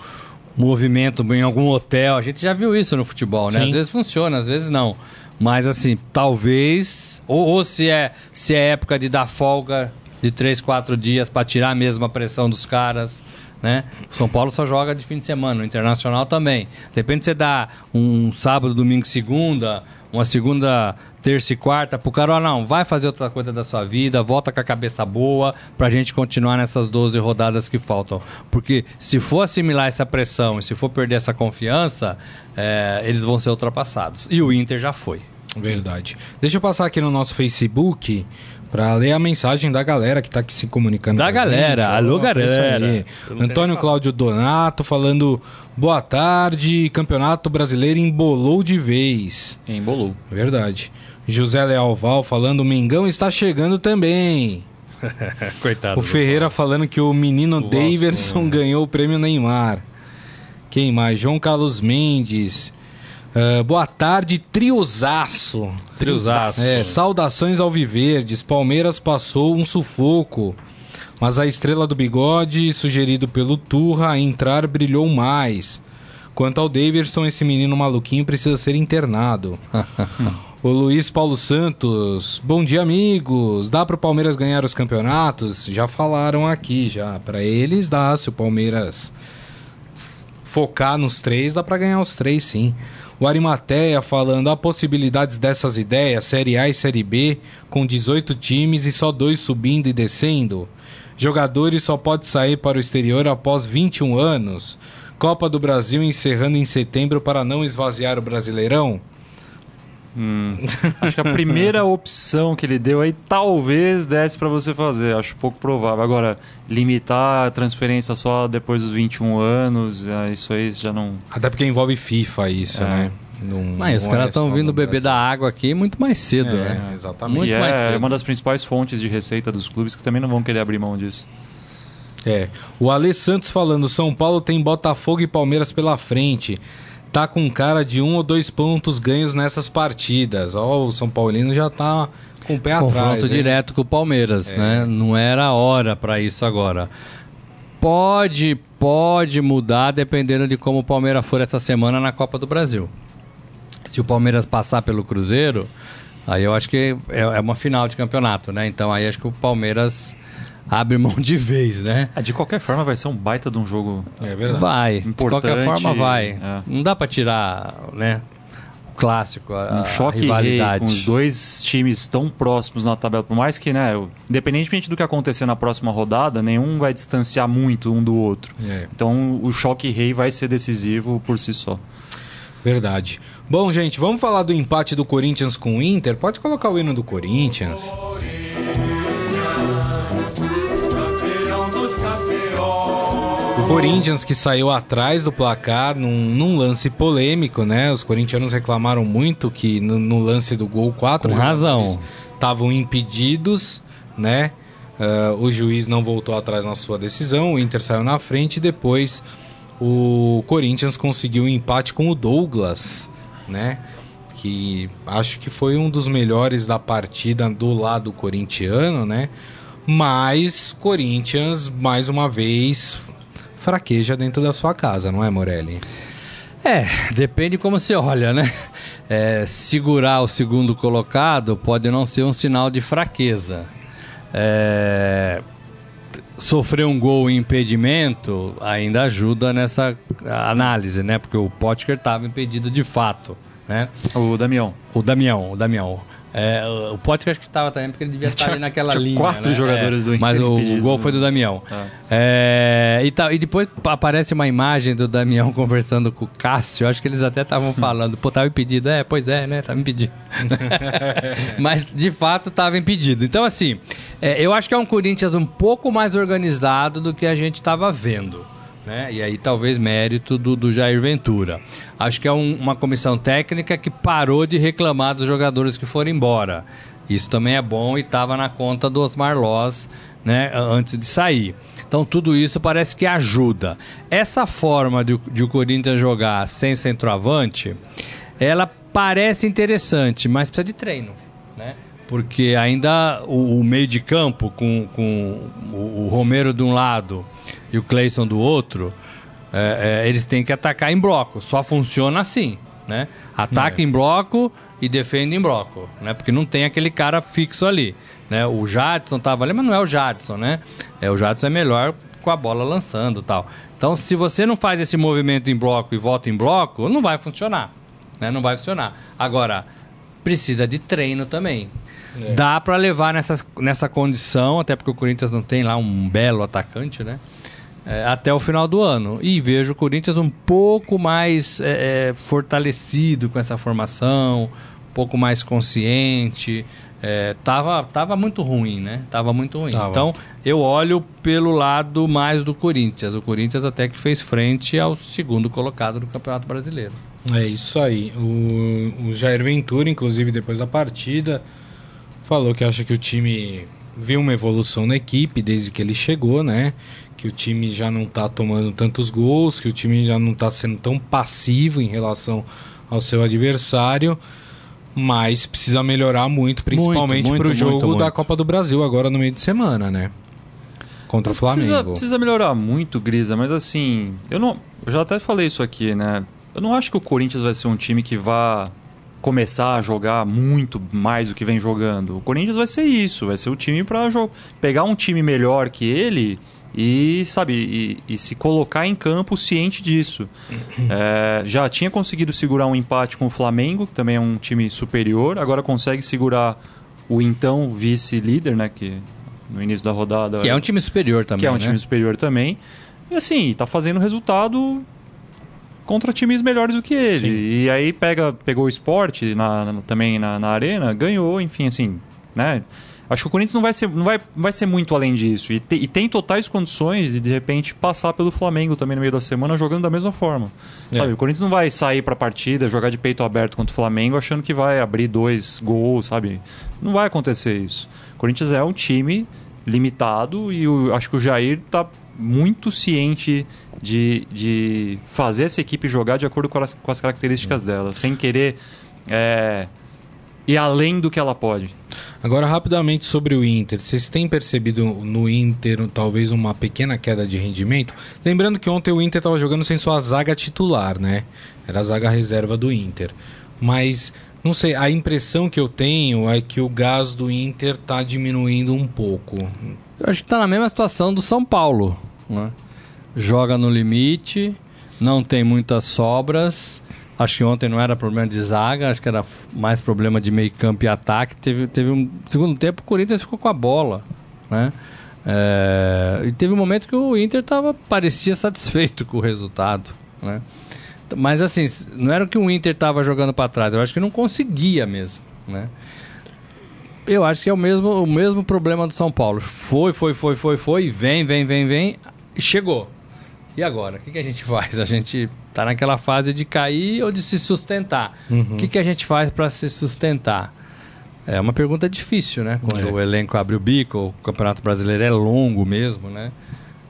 Speaker 3: movimento em algum hotel. A gente já viu isso no futebol, né?
Speaker 2: Sim.
Speaker 3: Às vezes funciona, às vezes não. Mas assim, talvez. Ou, ou se, é, se é época de dar folga de três, quatro dias para tirar mesmo a pressão dos caras. Né? São Paulo só joga de fim de semana, o Internacional também. De repente você dá um sábado, domingo, segunda, uma segunda, terça e quarta pro cara, ó, não, vai fazer outra coisa da sua vida, volta com a cabeça boa pra gente continuar nessas 12 rodadas que faltam. Porque se for assimilar essa pressão e se for perder essa confiança, é, eles vão ser ultrapassados. E o Inter já foi.
Speaker 2: Verdade. Deixa eu passar aqui no nosso Facebook para ler a mensagem da galera que tá aqui se comunicando.
Speaker 3: Da galera.
Speaker 2: gente.
Speaker 3: Alô,
Speaker 2: Ó, é
Speaker 3: galera.
Speaker 2: Antônio Cláudio Donato falando boa tarde, Campeonato Brasileiro embolou de vez.
Speaker 4: Embolou.
Speaker 2: Verdade. José Leal Val falando Mengão está chegando também.
Speaker 3: Coitado.
Speaker 2: O Ferreira falando que o menino Daverson ganhou o prêmio Neymar. Quem mais? João Carlos Mendes. Ah, boa tarde, triozaço.
Speaker 3: Triozaço.
Speaker 2: É, saudações ao Viverdes. Palmeiras passou um sufoco. Mas a estrela do bigode, sugerido pelo Turra a entrar, brilhou mais. Quanto ao Daverson, esse menino maluquinho precisa ser internado. O Luiz Paulo Santos, bom dia amigos. Dá pro Palmeiras ganhar os campeonatos? Já falaram aqui já. Pra eles dá, se o Palmeiras focar nos três, dá pra ganhar os três sim. O Arimateia falando há possibilidades dessas ideias, Série A e Série B, com 18 times e só dois subindo e descendo. Jogadores só pode sair para o exterior após 21 anos. Copa do Brasil encerrando em setembro para não esvaziar o Brasileirão.
Speaker 4: Hum, acho que a primeira opção que ele deu aí talvez desse para você fazer. Acho pouco provável. Agora, limitar a transferência só depois dos 21 anos, é, isso aí já não.
Speaker 2: Até porque envolve FIFA isso,
Speaker 4: É.
Speaker 2: né? Não,
Speaker 3: Mas os
Speaker 2: não
Speaker 3: caras estão vindo beber da água aqui muito mais cedo,
Speaker 2: É,
Speaker 3: né?
Speaker 2: exatamente.
Speaker 3: Muito
Speaker 4: e
Speaker 3: mais
Speaker 4: é
Speaker 3: cedo.
Speaker 4: uma das principais fontes de receita dos clubes que também não vão querer abrir mão disso.
Speaker 2: É. O Ale Santos falando: São Paulo tem Botafogo e Palmeiras pela frente. Tá com cara de um ou dois pontos ganhos nessas partidas. Ó, o São Paulino já tá com o pé
Speaker 3: Confronto
Speaker 2: atrás. hein?
Speaker 3: direto com o Palmeiras,
Speaker 2: É.
Speaker 3: né? Não era hora para isso agora. Pode, pode mudar dependendo de como o Palmeiras for essa semana na Copa do Brasil. Se o Palmeiras passar pelo Cruzeiro, aí eu acho que é, é uma final de campeonato, né? Então aí acho que o Palmeiras abre mão de vez, né?
Speaker 4: Ah, de qualquer forma, vai ser um baita de um jogo.
Speaker 2: É verdade.
Speaker 3: Vai, de qualquer
Speaker 4: Importante,
Speaker 3: forma vai.
Speaker 4: é.
Speaker 3: Não dá para tirar, né? O clássico, a,
Speaker 4: Um
Speaker 3: a
Speaker 4: choque rei
Speaker 3: rivalidade.
Speaker 4: com os dois times tão próximos na tabela. Por mais que, né, independentemente do que acontecer na próxima rodada, nenhum vai distanciar muito um do outro.
Speaker 2: É.
Speaker 4: Então o choque rei vai ser decisivo por si só.
Speaker 2: Verdade. Bom, gente, vamos falar do empate do Corinthians com o Inter? Pode colocar o hino do Corinthians. O Corinthians que saiu atrás do placar num, num lance polêmico, né? Os corintianos reclamaram muito que no, no lance do gol 4
Speaker 3: Com razão.
Speaker 2: estavam impedidos, né? Ah, o juiz não voltou atrás na sua decisão, o Inter saiu na frente e depois o Corinthians conseguiu um empate com o Douglas, né? Que acho que foi um dos melhores da partida do lado corintiano, né? Mas Corinthians, mais uma vez, fraqueja dentro da sua casa, não é, Morelli?
Speaker 3: É, depende como você olha, né? É, segurar o segundo colocado pode não ser um sinal de fraqueza. É, sofrer um gol em impedimento ainda ajuda nessa análise, né? Porque o Potker estava impedido de fato, né?
Speaker 4: O Damião.
Speaker 3: O Damião, o Damião. É, o Potker acho que estava também porque ele devia estar ali naquela linha.
Speaker 4: quatro
Speaker 3: né?
Speaker 4: jogadores
Speaker 3: É,
Speaker 4: do Inter
Speaker 3: Mas o, o gol
Speaker 4: né?
Speaker 3: foi do Damião.
Speaker 4: Tá.
Speaker 3: É, e, tal, e depois aparece uma imagem do Damião conversando com o Cássio. Acho que eles até estavam falando. Pô, tava impedido. É, pois é, né? Tava impedido. Mas de fato tava impedido. Então, assim, é, eu acho que é um Corinthians um pouco mais organizado do que a gente estava vendo. Né? E aí talvez mérito do, do Jair Ventura. Acho que é um- uma comissão técnica que parou de reclamar dos jogadores que foram embora. Isso também é bom e estava na conta do Osmar Loz né, antes de sair. Então tudo isso parece que ajuda. Essa forma de, de o Corinthians jogar sem centroavante, ela parece interessante, mas precisa de treino. Né? Porque ainda o, o meio de campo, com, com o, o Romero de um lado e o Cleison do outro, é, é, eles têm que atacar em bloco. Só funciona assim. Né? Ataca em bloco e defende em bloco. Né? Porque não tem aquele cara fixo ali. Né? O Jadson tava ali, mas não é o Jadson, né? É, o Jadson é melhor com a bola lançando e tal. Então, se você não faz esse movimento em bloco e volta em bloco, não vai funcionar. Né? Não vai funcionar. Agora, precisa de treino também. Dá pra levar nessas, nessa condição, até porque o Corinthians não tem lá um belo atacante, né? É, até o final do ano. E vejo o Corinthians um pouco mais é, é, fortalecido com essa formação, um pouco mais consciente. É, tava, tava muito ruim, né? Tava muito ruim.
Speaker 2: Tava.
Speaker 3: Então, eu olho pelo lado mais do Corinthians. O Corinthians até que fez frente ao segundo colocado do Campeonato Brasileiro.
Speaker 2: É isso aí. O, o Jair Ventura, inclusive, depois da partida, falou que acha que o time viu uma evolução na equipe desde que ele chegou, né? Que o time já não tá tomando tantos gols, que o time já não tá sendo tão passivo em relação ao seu adversário, mas precisa melhorar muito, principalmente
Speaker 3: muito,
Speaker 2: pro
Speaker 3: muito,
Speaker 2: jogo
Speaker 3: muito.
Speaker 2: da Copa do Brasil agora no meio de semana, né? Contra o Flamengo.
Speaker 4: Precisa, precisa melhorar muito, Grisa, mas assim, eu não. Eu já até falei isso aqui, né? Eu não acho que o Corinthians vai ser um time que vá começar a jogar muito mais do que vem jogando. O Corinthians vai ser isso, vai ser o time para pegar um time melhor que ele e, sabe, e, e se colocar em campo ciente disso. É, já tinha conseguido segurar um empate com o Flamengo, que também é um time superior, agora consegue segurar o então vice-líder, né? Que no início da rodada.
Speaker 3: Que é um time superior também.
Speaker 4: que é um
Speaker 3: né?
Speaker 4: time superior também. E assim, tá fazendo resultado contra times melhores do que ele.
Speaker 2: Sim.
Speaker 4: E aí pega, pegou o esporte na, na- também na, na arena, ganhou, enfim, assim, né? Acho que o Corinthians não vai ser, não vai, vai ser muito além disso. E, te- e tem totais condições de, de repente, passar pelo Flamengo também no meio da semana jogando da mesma forma.
Speaker 2: É.
Speaker 4: Sabe? O Corinthians não vai sair pra partida, jogar de peito aberto contra o Flamengo achando que vai abrir dois gols, sabe? Não vai acontecer isso. O Corinthians é um time limitado e o- acho que o Jair tá muito ciente de, de fazer essa equipe jogar de acordo com as, com as características dela, sem querer é, ir além do que ela pode.
Speaker 2: Agora, rapidamente sobre o Inter. Vocês têm percebido no Inter talvez uma pequena queda de rendimento? Lembrando que ontem o Inter estava jogando sem sua zaga titular, né? Era a zaga reserva do Inter. Mas, não sei, a impressão que eu tenho é que o gás do Inter está diminuindo um pouco.
Speaker 3: Acho que está na mesma situação do São Paulo. Né? Joga no limite, não tem muitas sobras Acho que ontem não era problema de zaga, acho que era mais problema de meio campo e ataque. Teve, teve um segundo tempo, o Corinthians ficou com a bola, né? É, e teve um momento que o Inter tava, parecia satisfeito com o resultado, né? Mas assim, não era que o Inter estava jogando para trás, eu acho que não conseguia mesmo, né? Eu acho que é o mesmo, o mesmo problema do São Paulo. Foi, foi, foi, foi, foi, vem, vem, vem, vem, e chegou. E agora? O que, que a gente faz? A gente tá naquela fase de cair ou de se sustentar. Uhum. O que, que a gente faz para se sustentar? É uma pergunta difícil, né? Quando é. o elenco abre o bico, o Campeonato Brasileiro é longo mesmo, né?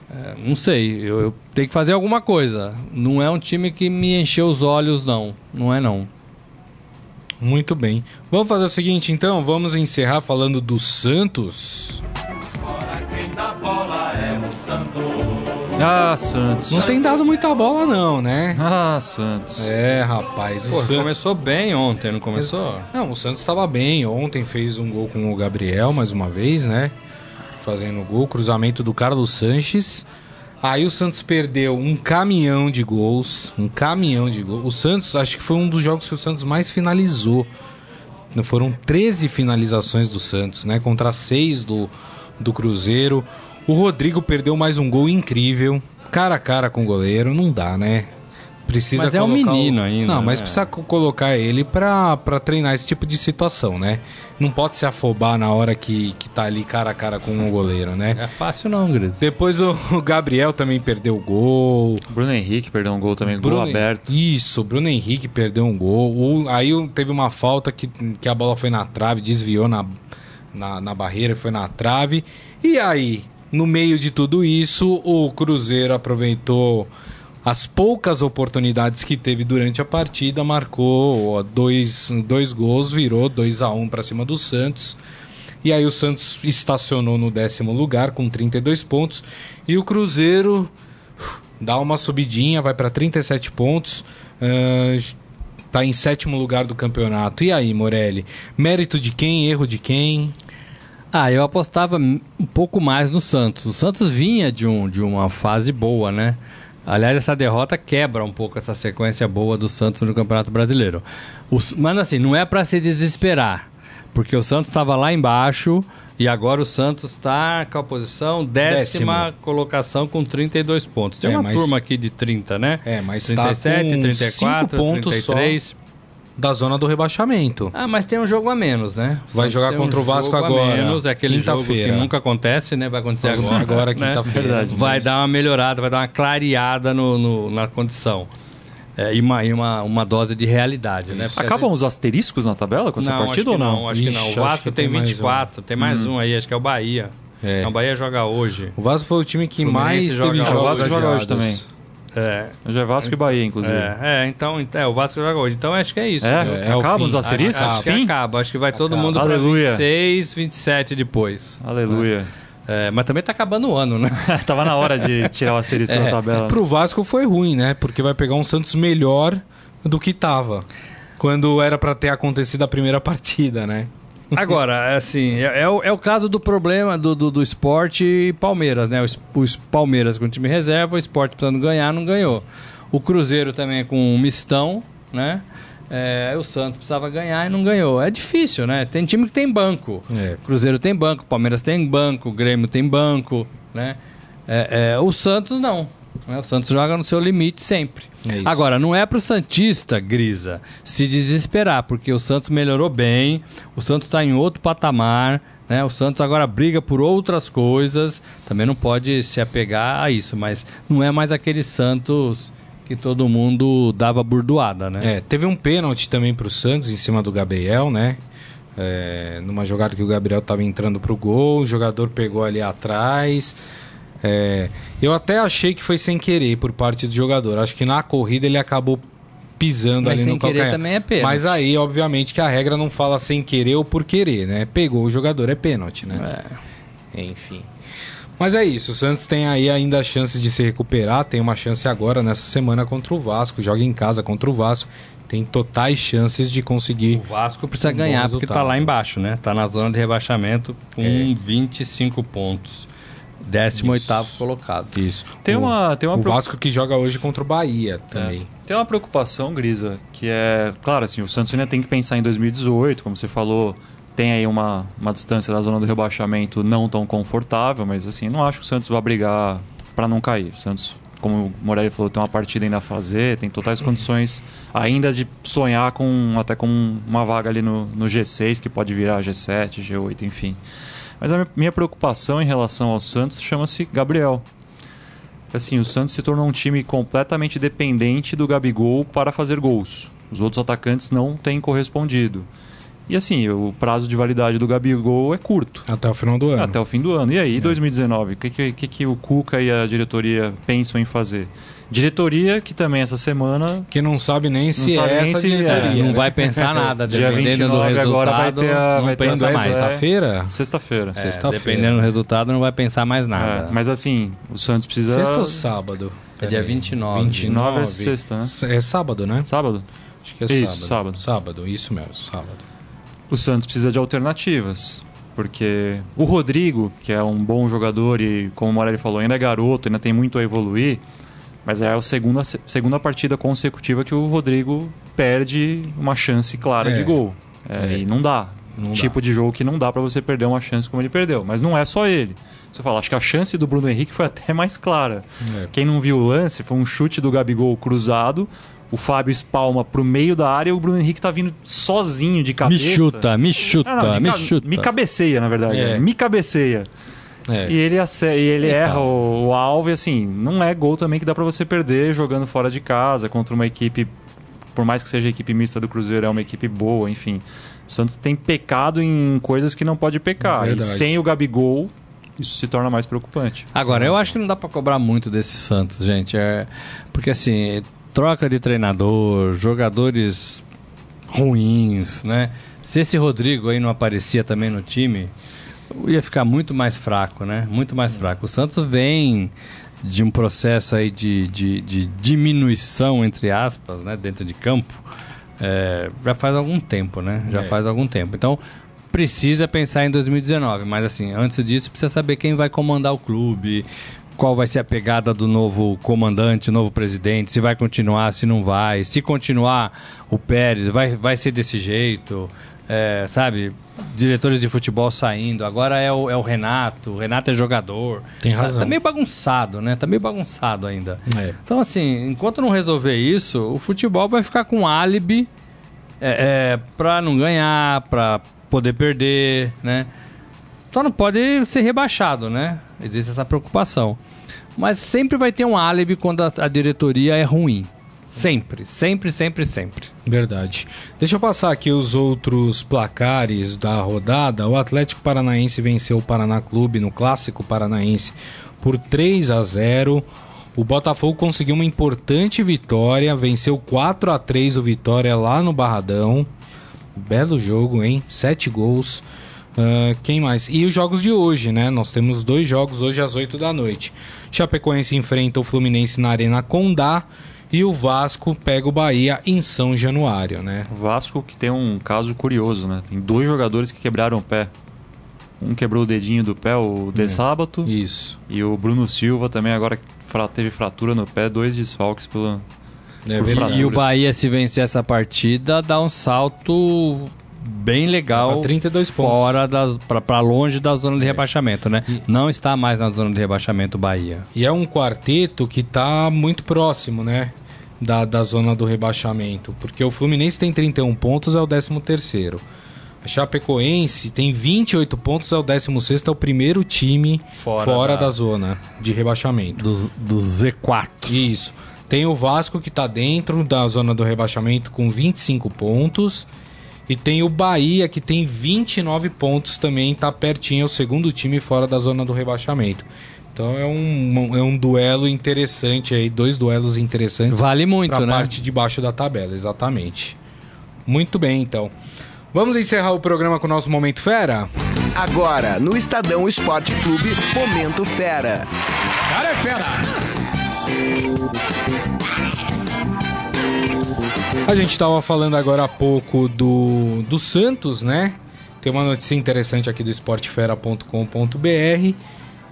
Speaker 3: É, não sei, eu, eu, tenho que fazer alguma coisa. Não é um time que me encheu os olhos, não. Não é, não.
Speaker 2: Muito bem. Vamos fazer o seguinte, então. Vamos encerrar falando do Santos. Agora quem dá bola é o Santos.
Speaker 4: Ah, Santos.
Speaker 2: Não tem dado muita bola, não, né?
Speaker 4: Ah, Santos.
Speaker 2: É, rapaz.
Speaker 3: Pô, Santos... começou bem ontem, não começou?
Speaker 2: Não, o Santos estava bem. Ontem fez um gol com o Gabriel, mais uma vez, né? Fazendo gol. Cruzamento do Carlos Sanches. Aí o Santos perdeu um caminhão de gols. Um caminhão de gols. O Santos, acho que foi um dos jogos que o Santos mais finalizou. Foram 13 finalizações do Santos, né? Contra 6 do, do Cruzeiro. O Rodrigo perdeu mais um gol incrível. Cara a cara com o goleiro, não dá, né? Precisa
Speaker 3: mas é um menino o... ainda.
Speaker 2: Não, mas né? precisa colocar ele pra, pra treinar esse tipo de situação, né? Não pode se afobar na hora que, que tá ali cara a cara com o goleiro, né?
Speaker 3: É fácil não, Gris.
Speaker 2: Depois o, o, Gabriel também perdeu o gol.
Speaker 4: Bruno Henrique perdeu um gol também, Bruno, gol aberto.
Speaker 2: Isso, Bruno Henrique perdeu um gol. O, aí teve uma falta que, que a bola foi na trave, desviou na, na, na barreira, foi na trave. E aí? No meio de tudo isso, o Cruzeiro aproveitou as poucas oportunidades que teve durante a partida, marcou dois, dois gols, virou 2 a 1 um para cima do Santos. E aí o Santos estacionou no décimo lugar com 32 pontos e o Cruzeiro dá uma subidinha, vai para 37 pontos. está em sétimo lugar do campeonato. E aí, Morelli? Mérito de quem? Erro de quem?
Speaker 3: Ah, eu apostava um pouco mais no Santos. O Santos vinha de, um, de uma fase boa, né? Aliás, essa derrota quebra um pouco essa sequência boa do Santos no Campeonato Brasileiro. O, mas assim, não é para se desesperar, porque o Santos estava lá embaixo e agora o Santos está com a posição décima Décimo. colocação com 32 pontos. Tem é, uma mas... turma aqui de 30, né?
Speaker 2: É, mas 37, tá com 34, pontos 33. Só da zona do rebaixamento.
Speaker 3: Ah, mas tem um jogo a menos, né?
Speaker 2: Vai jogar contra um o Vasco agora.
Speaker 3: Menos, é aquele jogo que nunca acontece, né? Vai acontecer agora.
Speaker 2: Agora,
Speaker 3: né?
Speaker 2: quinta-feira.
Speaker 3: Vai dar uma melhorada, vai dar uma clareada no, no na condição. É, e uma, e uma, uma dose de realidade, né?
Speaker 4: Acabam os asteriscos na tabela com essa
Speaker 3: não,
Speaker 4: partida ou não?
Speaker 3: não? Acho Ixi, que não. O Vasco tem, tem 24, um. tem mais hum. um aí, acho que é o Bahia. É. Então, o Bahia joga hoje.
Speaker 2: O Vasco foi o time que mais teve jogos. O
Speaker 4: Vasco joga hoje também. É. Já é Vasco e Bahia, inclusive.
Speaker 3: É, é então é, o Vasco joga hoje. Então acho que é isso.
Speaker 4: É, é acaba os asteriscos?
Speaker 3: Acho, acho que acaba. Acho que vai todo acaba. mundo para 26, 27 depois.
Speaker 4: Aleluia.
Speaker 3: É, mas também tá acabando o ano, né?
Speaker 4: Tava na hora de tirar o asterisco é, da tabela.
Speaker 2: Pro Vasco foi ruim, né? Porque vai pegar um Santos melhor do que tava. Quando era para ter acontecido a primeira partida, né?
Speaker 3: Agora, assim, é, é, o, é o caso do problema do, do, do esporte Palmeiras, né? O, o Palmeiras com o time reserva, o esporte precisando ganhar, não ganhou. O Cruzeiro também com um mistão, né? É, o Santos precisava ganhar e não ganhou. É difícil, né? Tem time que tem banco. É. Cruzeiro tem banco, Palmeiras tem banco, Grêmio tem banco, né? É, é, o Santos não. Né? O Santos joga no seu limite sempre. É Agora, não é para o Santista, Grisa, se desesperar, porque o Santos melhorou bem, o Santos está em outro patamar, né? O Santos agora briga por outras coisas, também não pode se apegar a isso, mas não é mais aquele Santos que todo mundo dava burdoada, né?
Speaker 2: É, teve um pênalti também para o Santos em cima do Gabriel, né? É, numa jogada que o Gabriel estava entrando para o gol, o jogador pegou ali atrás. É, eu até achei que foi sem querer por parte do jogador. Acho que na corrida ele acabou pisando
Speaker 3: Mas
Speaker 2: ali
Speaker 3: sem
Speaker 2: no
Speaker 3: querer
Speaker 2: calcanhar.
Speaker 3: também é pênalti.
Speaker 2: Mas aí, obviamente, que a regra não fala sem querer ou por querer, né? Pegou o jogador, é pênalti, né? Enfim. Mas é isso, o Santos tem aí ainda chances de se recuperar, tem uma chance agora nessa semana contra o Vasco, joga em casa contra o Vasco, tem totais chances de conseguir.
Speaker 3: O Vasco precisa
Speaker 2: Um
Speaker 3: ganhar porque
Speaker 2: resultado.
Speaker 3: tá lá embaixo, né? Tá na zona de rebaixamento com
Speaker 2: É.
Speaker 3: 25 pontos. 18º colocado.
Speaker 2: Isso.
Speaker 4: Tem
Speaker 2: O-
Speaker 4: uma, tem uma
Speaker 2: O
Speaker 4: preocupação-
Speaker 2: Vasco que joga hoje contra o Bahia também.
Speaker 4: É. Tem uma preocupação, Grisa, que é, claro, assim, o Santos ainda tem que pensar em 2018, como você falou, tem aí uma, uma distância da zona do rebaixamento não tão confortável, mas assim, não acho que o Santos vai brigar para não cair. O Santos, como o Morelli falou, tem uma partida ainda a fazer, tem totais condições ainda de sonhar com até com uma vaga ali no, no G6, que pode virar G7, G8, enfim. Mas a minha- preocupação em relação ao Santos chama-se Gabriel. Assim, o Santos se tornou um time completamente dependente do Gabigol para fazer gols. Os outros atacantes não têm correspondido. E assim, o prazo de validade do Gabigol é curto.
Speaker 2: Até o final do ano.
Speaker 4: Até o fim do ano. E aí, 2019, o que, que, que o Cuca e a diretoria pensam em fazer? Diretoria que também essa semana.
Speaker 2: Que não sabe nem se
Speaker 4: sabe
Speaker 2: é
Speaker 4: nem
Speaker 2: essa
Speaker 4: se-
Speaker 2: diretoria.
Speaker 3: É, não
Speaker 2: né?
Speaker 3: vai pensar nada,
Speaker 4: Dia
Speaker 3: dependendo do
Speaker 4: 29
Speaker 3: resultado.
Speaker 4: agora vai ter a-
Speaker 3: não
Speaker 4: vai ter
Speaker 3: pensa
Speaker 2: é
Speaker 3: mais.
Speaker 4: sexta-
Speaker 2: sexta-feira?
Speaker 4: Sexta-feira.
Speaker 3: É,
Speaker 2: Sexta-feira.
Speaker 3: dependendo do resultado, não vai pensar mais nada.
Speaker 4: É, mas assim, o Santos precisa.
Speaker 2: Sexta ou sábado?
Speaker 3: É dia
Speaker 2: Pera aí.
Speaker 3: 29.
Speaker 4: 29 é sexta, né?
Speaker 2: É sábado, né?
Speaker 4: Sábado?
Speaker 2: Acho que é
Speaker 4: Isso,
Speaker 2: sábado.
Speaker 4: sábado.
Speaker 2: Sábado, isso mesmo, sábado.
Speaker 4: o Santos precisa de alternativas. Porque o Rodrigo, que é um bom jogador e, como o Morelli falou, ainda é garoto, ainda tem muito a evoluir, mas é a segunda, segunda partida consecutiva que o Rodrigo perde uma chance clara
Speaker 2: É.
Speaker 4: de gol. É,
Speaker 2: É.
Speaker 4: E não dá.
Speaker 2: Não dá.
Speaker 4: tipo de jogo que não dá pra você perder uma chance como ele perdeu. Mas não é só ele. Você fala, acho que a chance do Bruno Henrique foi até mais clara.
Speaker 2: É.
Speaker 4: Quem não viu o lance, foi um chute do Gabigol cruzado. O Fábio espalma pro meio da área e o Bruno Henrique tá vindo sozinho de
Speaker 3: Me
Speaker 4: cabeça.
Speaker 3: chuta, me chuta,
Speaker 4: Ah, não, de
Speaker 3: me
Speaker 4: ca-
Speaker 3: chuta.
Speaker 4: Me cabeceia, na verdade.
Speaker 2: É.
Speaker 4: Me cabeceia.
Speaker 2: É.
Speaker 4: E ele, e ele erra o, o alvo e assim, não é gol também que dá pra você perder jogando fora de casa contra uma equipe, por mais que seja a equipe mista do Cruzeiro, é uma equipe boa, enfim. O Santos tem pecado em coisas que não pode pecar. E
Speaker 2: Verdade.
Speaker 4: sem o Gabigol, isso se torna mais preocupante.
Speaker 3: Agora, eu acho que não dá pra cobrar muito desse Santos, gente. É, porque assim, troca de treinador, jogadores ruins, né? Se esse Rodrigo aí não aparecia também no time, ia ficar muito mais fraco, né? Muito mais fraco. O Santos vem de um processo aí de, de, de diminuição, entre aspas, né? Dentro de campo, é, já faz algum tempo, né? Já
Speaker 2: É.
Speaker 3: faz algum tempo. Então, precisa pensar em 2019, mas assim, antes disso precisa saber quem vai comandar o clube, qual vai ser a pegada do novo comandante, novo presidente, se vai continuar, se não vai, se continuar o Pérez, vai, vai ser desse jeito, é, sabe? Diretores de futebol saindo, agora é o, é o Renato, o Renato é jogador.
Speaker 2: Tem
Speaker 3: Tá-
Speaker 2: razão.
Speaker 3: Tá meio bagunçado, né? Tá meio bagunçado ainda.
Speaker 2: É.
Speaker 3: Então, assim, enquanto não resolver isso, o futebol vai ficar com álibi é, é, pra não ganhar, pra poder perder, né? Só não pode ser rebaixado, né? Existe essa preocupação. Mas sempre vai ter um álibi quando a, a diretoria é ruim. Sempre, sempre, sempre, sempre.
Speaker 2: Verdade. Deixa eu passar aqui os outros placares da rodada. O Atlético Paranaense venceu o Paraná Clube no Clássico Paranaense por 3 a 0. O Botafogo conseguiu uma importante vitória, venceu 4 a 3 o Vitória lá no Barradão. Belo jogo, hein? Sete gols. Ah, quem mais? E os jogos de hoje, né? Nós temos dois jogos hoje às 8 da noite. Chapecoense enfrenta o Fluminense na Arena Condá e o Vasco pega o Bahia em São Januário, né?
Speaker 4: O Vasco que tem um caso curioso, né? Tem dois jogadores que quebraram o pé. Um quebrou o dedinho do pé, o De Sábato,
Speaker 2: Isso.
Speaker 4: e o Bruno Silva também agora teve fratura no pé, dois desfalques pela,
Speaker 2: É.
Speaker 3: E o Bahia, se vencer essa partida, dá um salto bem legal
Speaker 2: Pra 32 pontos.
Speaker 3: fora das, pra, pra longe da zona de rebaixamento, né? Não está mais na zona de rebaixamento o Bahia.
Speaker 2: E é um quarteto que tá muito próximo, né? Da, da zona do rebaixamento. Porque o Fluminense tem 31 pontos, é o 13 terceiro. A Chapecoense tem 28 pontos, é o 16 é o primeiro time
Speaker 3: Fora
Speaker 2: fora,
Speaker 3: da-
Speaker 2: da... zona de rebaixamento.
Speaker 3: Do, do Z4.
Speaker 2: Isso. Tem o Vasco que tá dentro da zona do rebaixamento com 25 pontos. E tem o Bahia que tem 29 pontos também, tá pertinho, é o segundo time fora da zona do rebaixamento. Então é um, é um duelo interessante aí, dois duelos interessantes.
Speaker 3: Vale muito,
Speaker 2: pra
Speaker 3: né?
Speaker 2: parte de baixo da tabela, exatamente. Muito bem, então. Vamos encerrar o programa com o nosso Momento Fera?
Speaker 1: Agora, no Estadão Esporte Clube, Momento Fera.
Speaker 5: Cara é fera!
Speaker 2: A gente estava falando agora há pouco do, do Santos, né? Tem uma notícia interessante aqui do esportefera.com.br.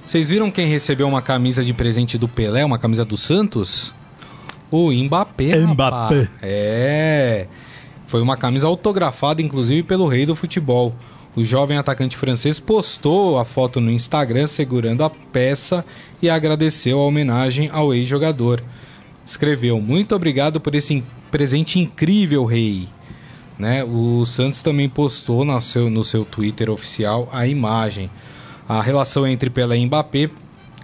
Speaker 2: Vocês viram quem recebeu uma camisa de presente do Pelé, uma camisa do Santos? O Mbappé.
Speaker 3: Mbappé.
Speaker 2: É. Foi uma camisa autografada, inclusive, pelo rei do futebol. O jovem atacante francês postou a foto no Instagram segurando a peça e agradeceu a homenagem ao ex-jogador. Escreveu: Muito obrigado por esse presente incrível, rei. Né? O Santos também postou no seu, no seu Twitter oficial a imagem. A relação entre Pelé e Mbappé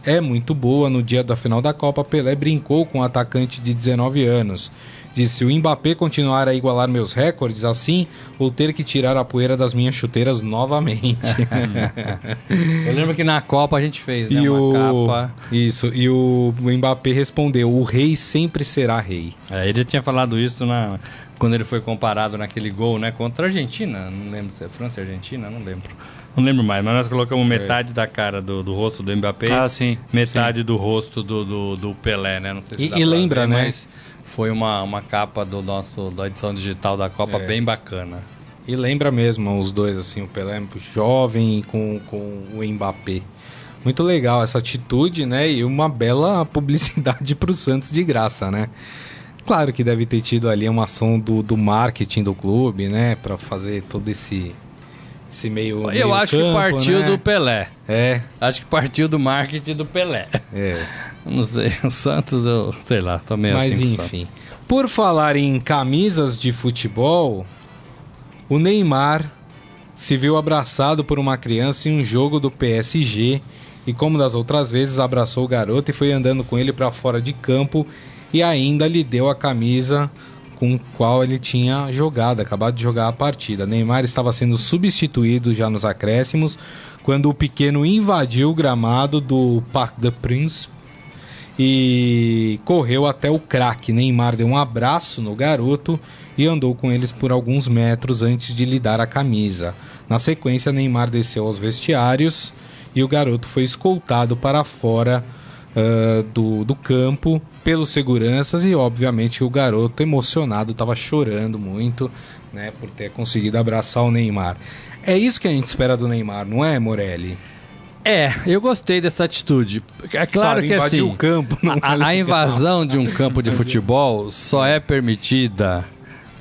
Speaker 2: é muito boa. No dia da final da Copa, Pelé brincou com o atacante de 19 anos. Disse: o Mbappé continuar a igualar meus recordes assim, vou ter que tirar a poeira das minhas chuteiras novamente.
Speaker 3: Eu lembro que na Copa a gente fez, né?
Speaker 2: e
Speaker 3: uma
Speaker 2: o
Speaker 3: capa.
Speaker 2: isso e o Mbappé respondeu: o rei sempre será rei.
Speaker 3: É, ele já tinha falado isso na, quando ele foi comparado naquele gol, né? Contra a Argentina. Não lembro se é França e Argentina, não lembro. Não lembro mais, mas nós colocamos metade da cara do, do rosto do Mbappé.
Speaker 4: Ah, sim.
Speaker 3: Metade do rosto do, do, do Pelé, né? Não sei se
Speaker 2: E- e lembra,
Speaker 3: ver,
Speaker 2: né?
Speaker 3: Mas foi uma, uma capa do nosso, da edição digital da Copa
Speaker 2: É.
Speaker 3: bem bacana.
Speaker 2: E lembra mesmo os dois, assim, o Pelé jovem com, com o Mbappé. Muito legal essa atitude, né? E uma bela publicidade para o Santos de graça, né? Claro que deve ter tido ali uma ação do, do marketing do clube, né? Para fazer todo esse, esse meio.
Speaker 3: Eu
Speaker 2: meio
Speaker 3: acho que
Speaker 2: campo,
Speaker 3: partiu
Speaker 2: né?
Speaker 3: do Pelé.
Speaker 2: É,
Speaker 3: Acho que partiu do marketing do Pelé.
Speaker 2: é.
Speaker 3: Não sei, o Santos, eu sei lá, meio
Speaker 2: Mas
Speaker 3: assim o
Speaker 2: enfim. Por falar em camisas de futebol, o Neymar se viu abraçado por uma criança em um jogo do PSG e, como das outras vezes, abraçou o garoto e foi andando com ele para fora de campo e ainda lhe deu a camisa com qual ele tinha jogado, acabado de jogar a partida. Neymar estava sendo substituído já nos acréscimos quando o pequeno invadiu o gramado do Parc des Princes e correu até o craque. Neymar deu um abraço no garoto e andou com eles por alguns metros antes de lhe dar a camisa. Na sequência, Neymar desceu aos vestiários e o garoto foi escoltado para fora ah, do, do campo pelos seguranças e, obviamente, o garoto emocionado estava chorando muito né, por ter conseguido abraçar o Neymar. É isso que a gente espera do Neymar, não é, Morelli?
Speaker 3: É, eu gostei dessa atitude. É claro, que assim,
Speaker 2: o campo não é
Speaker 3: a, a invasão de um campo de futebol só é permitida,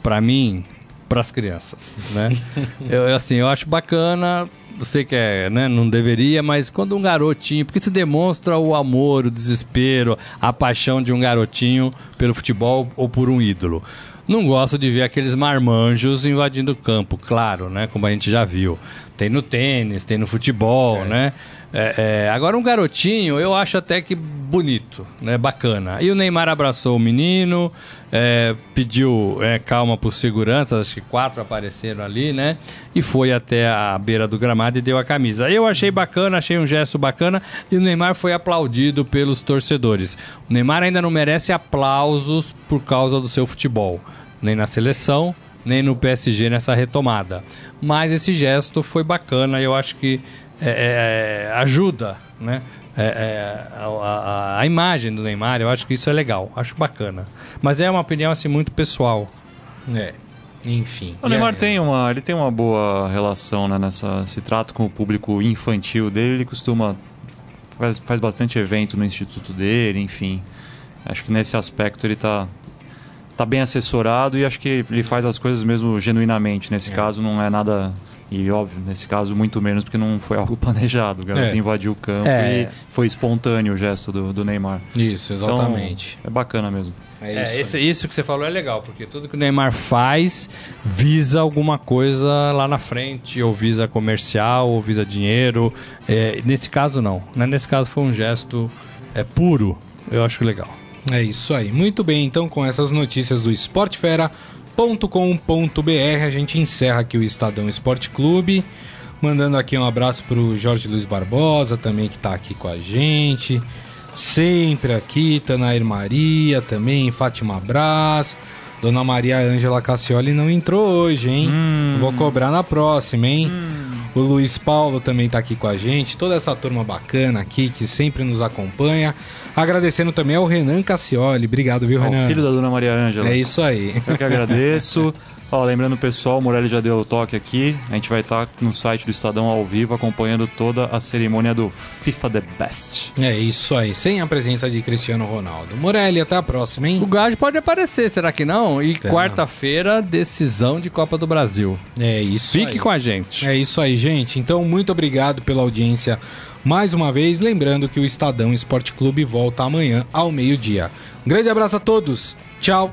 Speaker 3: pra mim, pras crianças, né? eu, assim, eu acho bacana, sei que é, né, não deveria, mas quando um garotinho, porque isso demonstra o amor, o desespero, a paixão de um garotinho pelo futebol ou por um ídolo. Não gosto de ver aqueles marmanjos invadindo o campo, claro, né? Como a gente já viu. Tem no tênis, tem no futebol, né? É, é, agora um garotinho, eu acho até que bonito, né? Bacana. E o Neymar abraçou o menino, é, pediu é, calma por segurança, acho que quatro apareceram ali, né? E foi até a beira do gramado e deu a camisa. Eu achei bacana, achei um gesto bacana e o Neymar foi aplaudido pelos torcedores. O Neymar ainda não merece aplausos por causa do seu futebol, nem na seleção, nem no PSG nessa retomada. Mas esse gesto foi bacana e eu acho que é, é, ajuda, né? É, é, a, a- a imagem do Neymar, eu acho que isso é legal, acho bacana. Mas é uma opinião assim muito pessoal.
Speaker 2: É, enfim.
Speaker 4: O Neymar
Speaker 2: aí?
Speaker 4: tem uma, ele tem uma boa relação, né, nessa, esse trato com o público infantil dele. Ele costuma faz, faz bastante evento no instituto dele, enfim. Acho que nesse aspecto ele tá tá bem assessorado e acho que ele faz as coisas mesmo genuinamente. Nesse caso não é nada e óbvio, nesse caso muito menos porque não foi algo planejado. O garoto
Speaker 2: É.
Speaker 4: invadiu o campo
Speaker 3: É.
Speaker 4: e foi espontâneo o gesto do, do Neymar.
Speaker 2: Isso,
Speaker 4: Então,
Speaker 2: exatamente.
Speaker 4: é bacana mesmo.
Speaker 2: é
Speaker 3: É,
Speaker 2: isso.
Speaker 3: esse- isso que você falou é legal, porque tudo que o Neymar faz visa alguma coisa lá na frente, ou visa comercial, ou visa dinheiro. É, nesse caso, não. Né? Nesse caso, foi um gesto é, puro. Eu acho legal.
Speaker 2: É isso aí. Muito bem, então com essas notícias do esportefera.com.br a gente encerra aqui o Estadão Esporte Clube. Mandando aqui um abraço pro Jorge Luiz Barbosa também, que tá aqui com a gente. Sempre aqui, Tanair Maria também, Fátima Brás. Dona Maria Ângela Cassioli não entrou hoje, hein?
Speaker 3: Hum.
Speaker 2: Vou cobrar na próxima, hein? O Luiz Paulo também tá aqui com a gente. Toda essa turma bacana aqui que sempre nos acompanha. Agradecendo também ao Renan Cassioli. Obrigado, viu, Renan?
Speaker 4: filho da dona Maria Ângela.
Speaker 2: É isso aí.
Speaker 4: Eu que agradeço. Ó, lembrando o pessoal, o Morelli já deu o toque aqui. A gente vai estar no site do Estadão ao vivo acompanhando toda a cerimônia do FIFA The Best.
Speaker 2: É isso aí. Sem a presença de Cristiano Ronaldo. Morelli, até a próxima,
Speaker 3: O
Speaker 2: hein?
Speaker 3: Gade pode aparecer, será que não? E
Speaker 2: Será?
Speaker 3: quarta-feira, decisão de Copa do Brasil.
Speaker 2: É isso
Speaker 3: Fique
Speaker 2: aí.
Speaker 3: com a gente.
Speaker 2: É isso aí, gente. Então, muito obrigado pela audiência mais uma vez. Lembrando que o Estadão Esporte Clube volta amanhã ao meio-dia. Um grande abraço a todos. Tchau.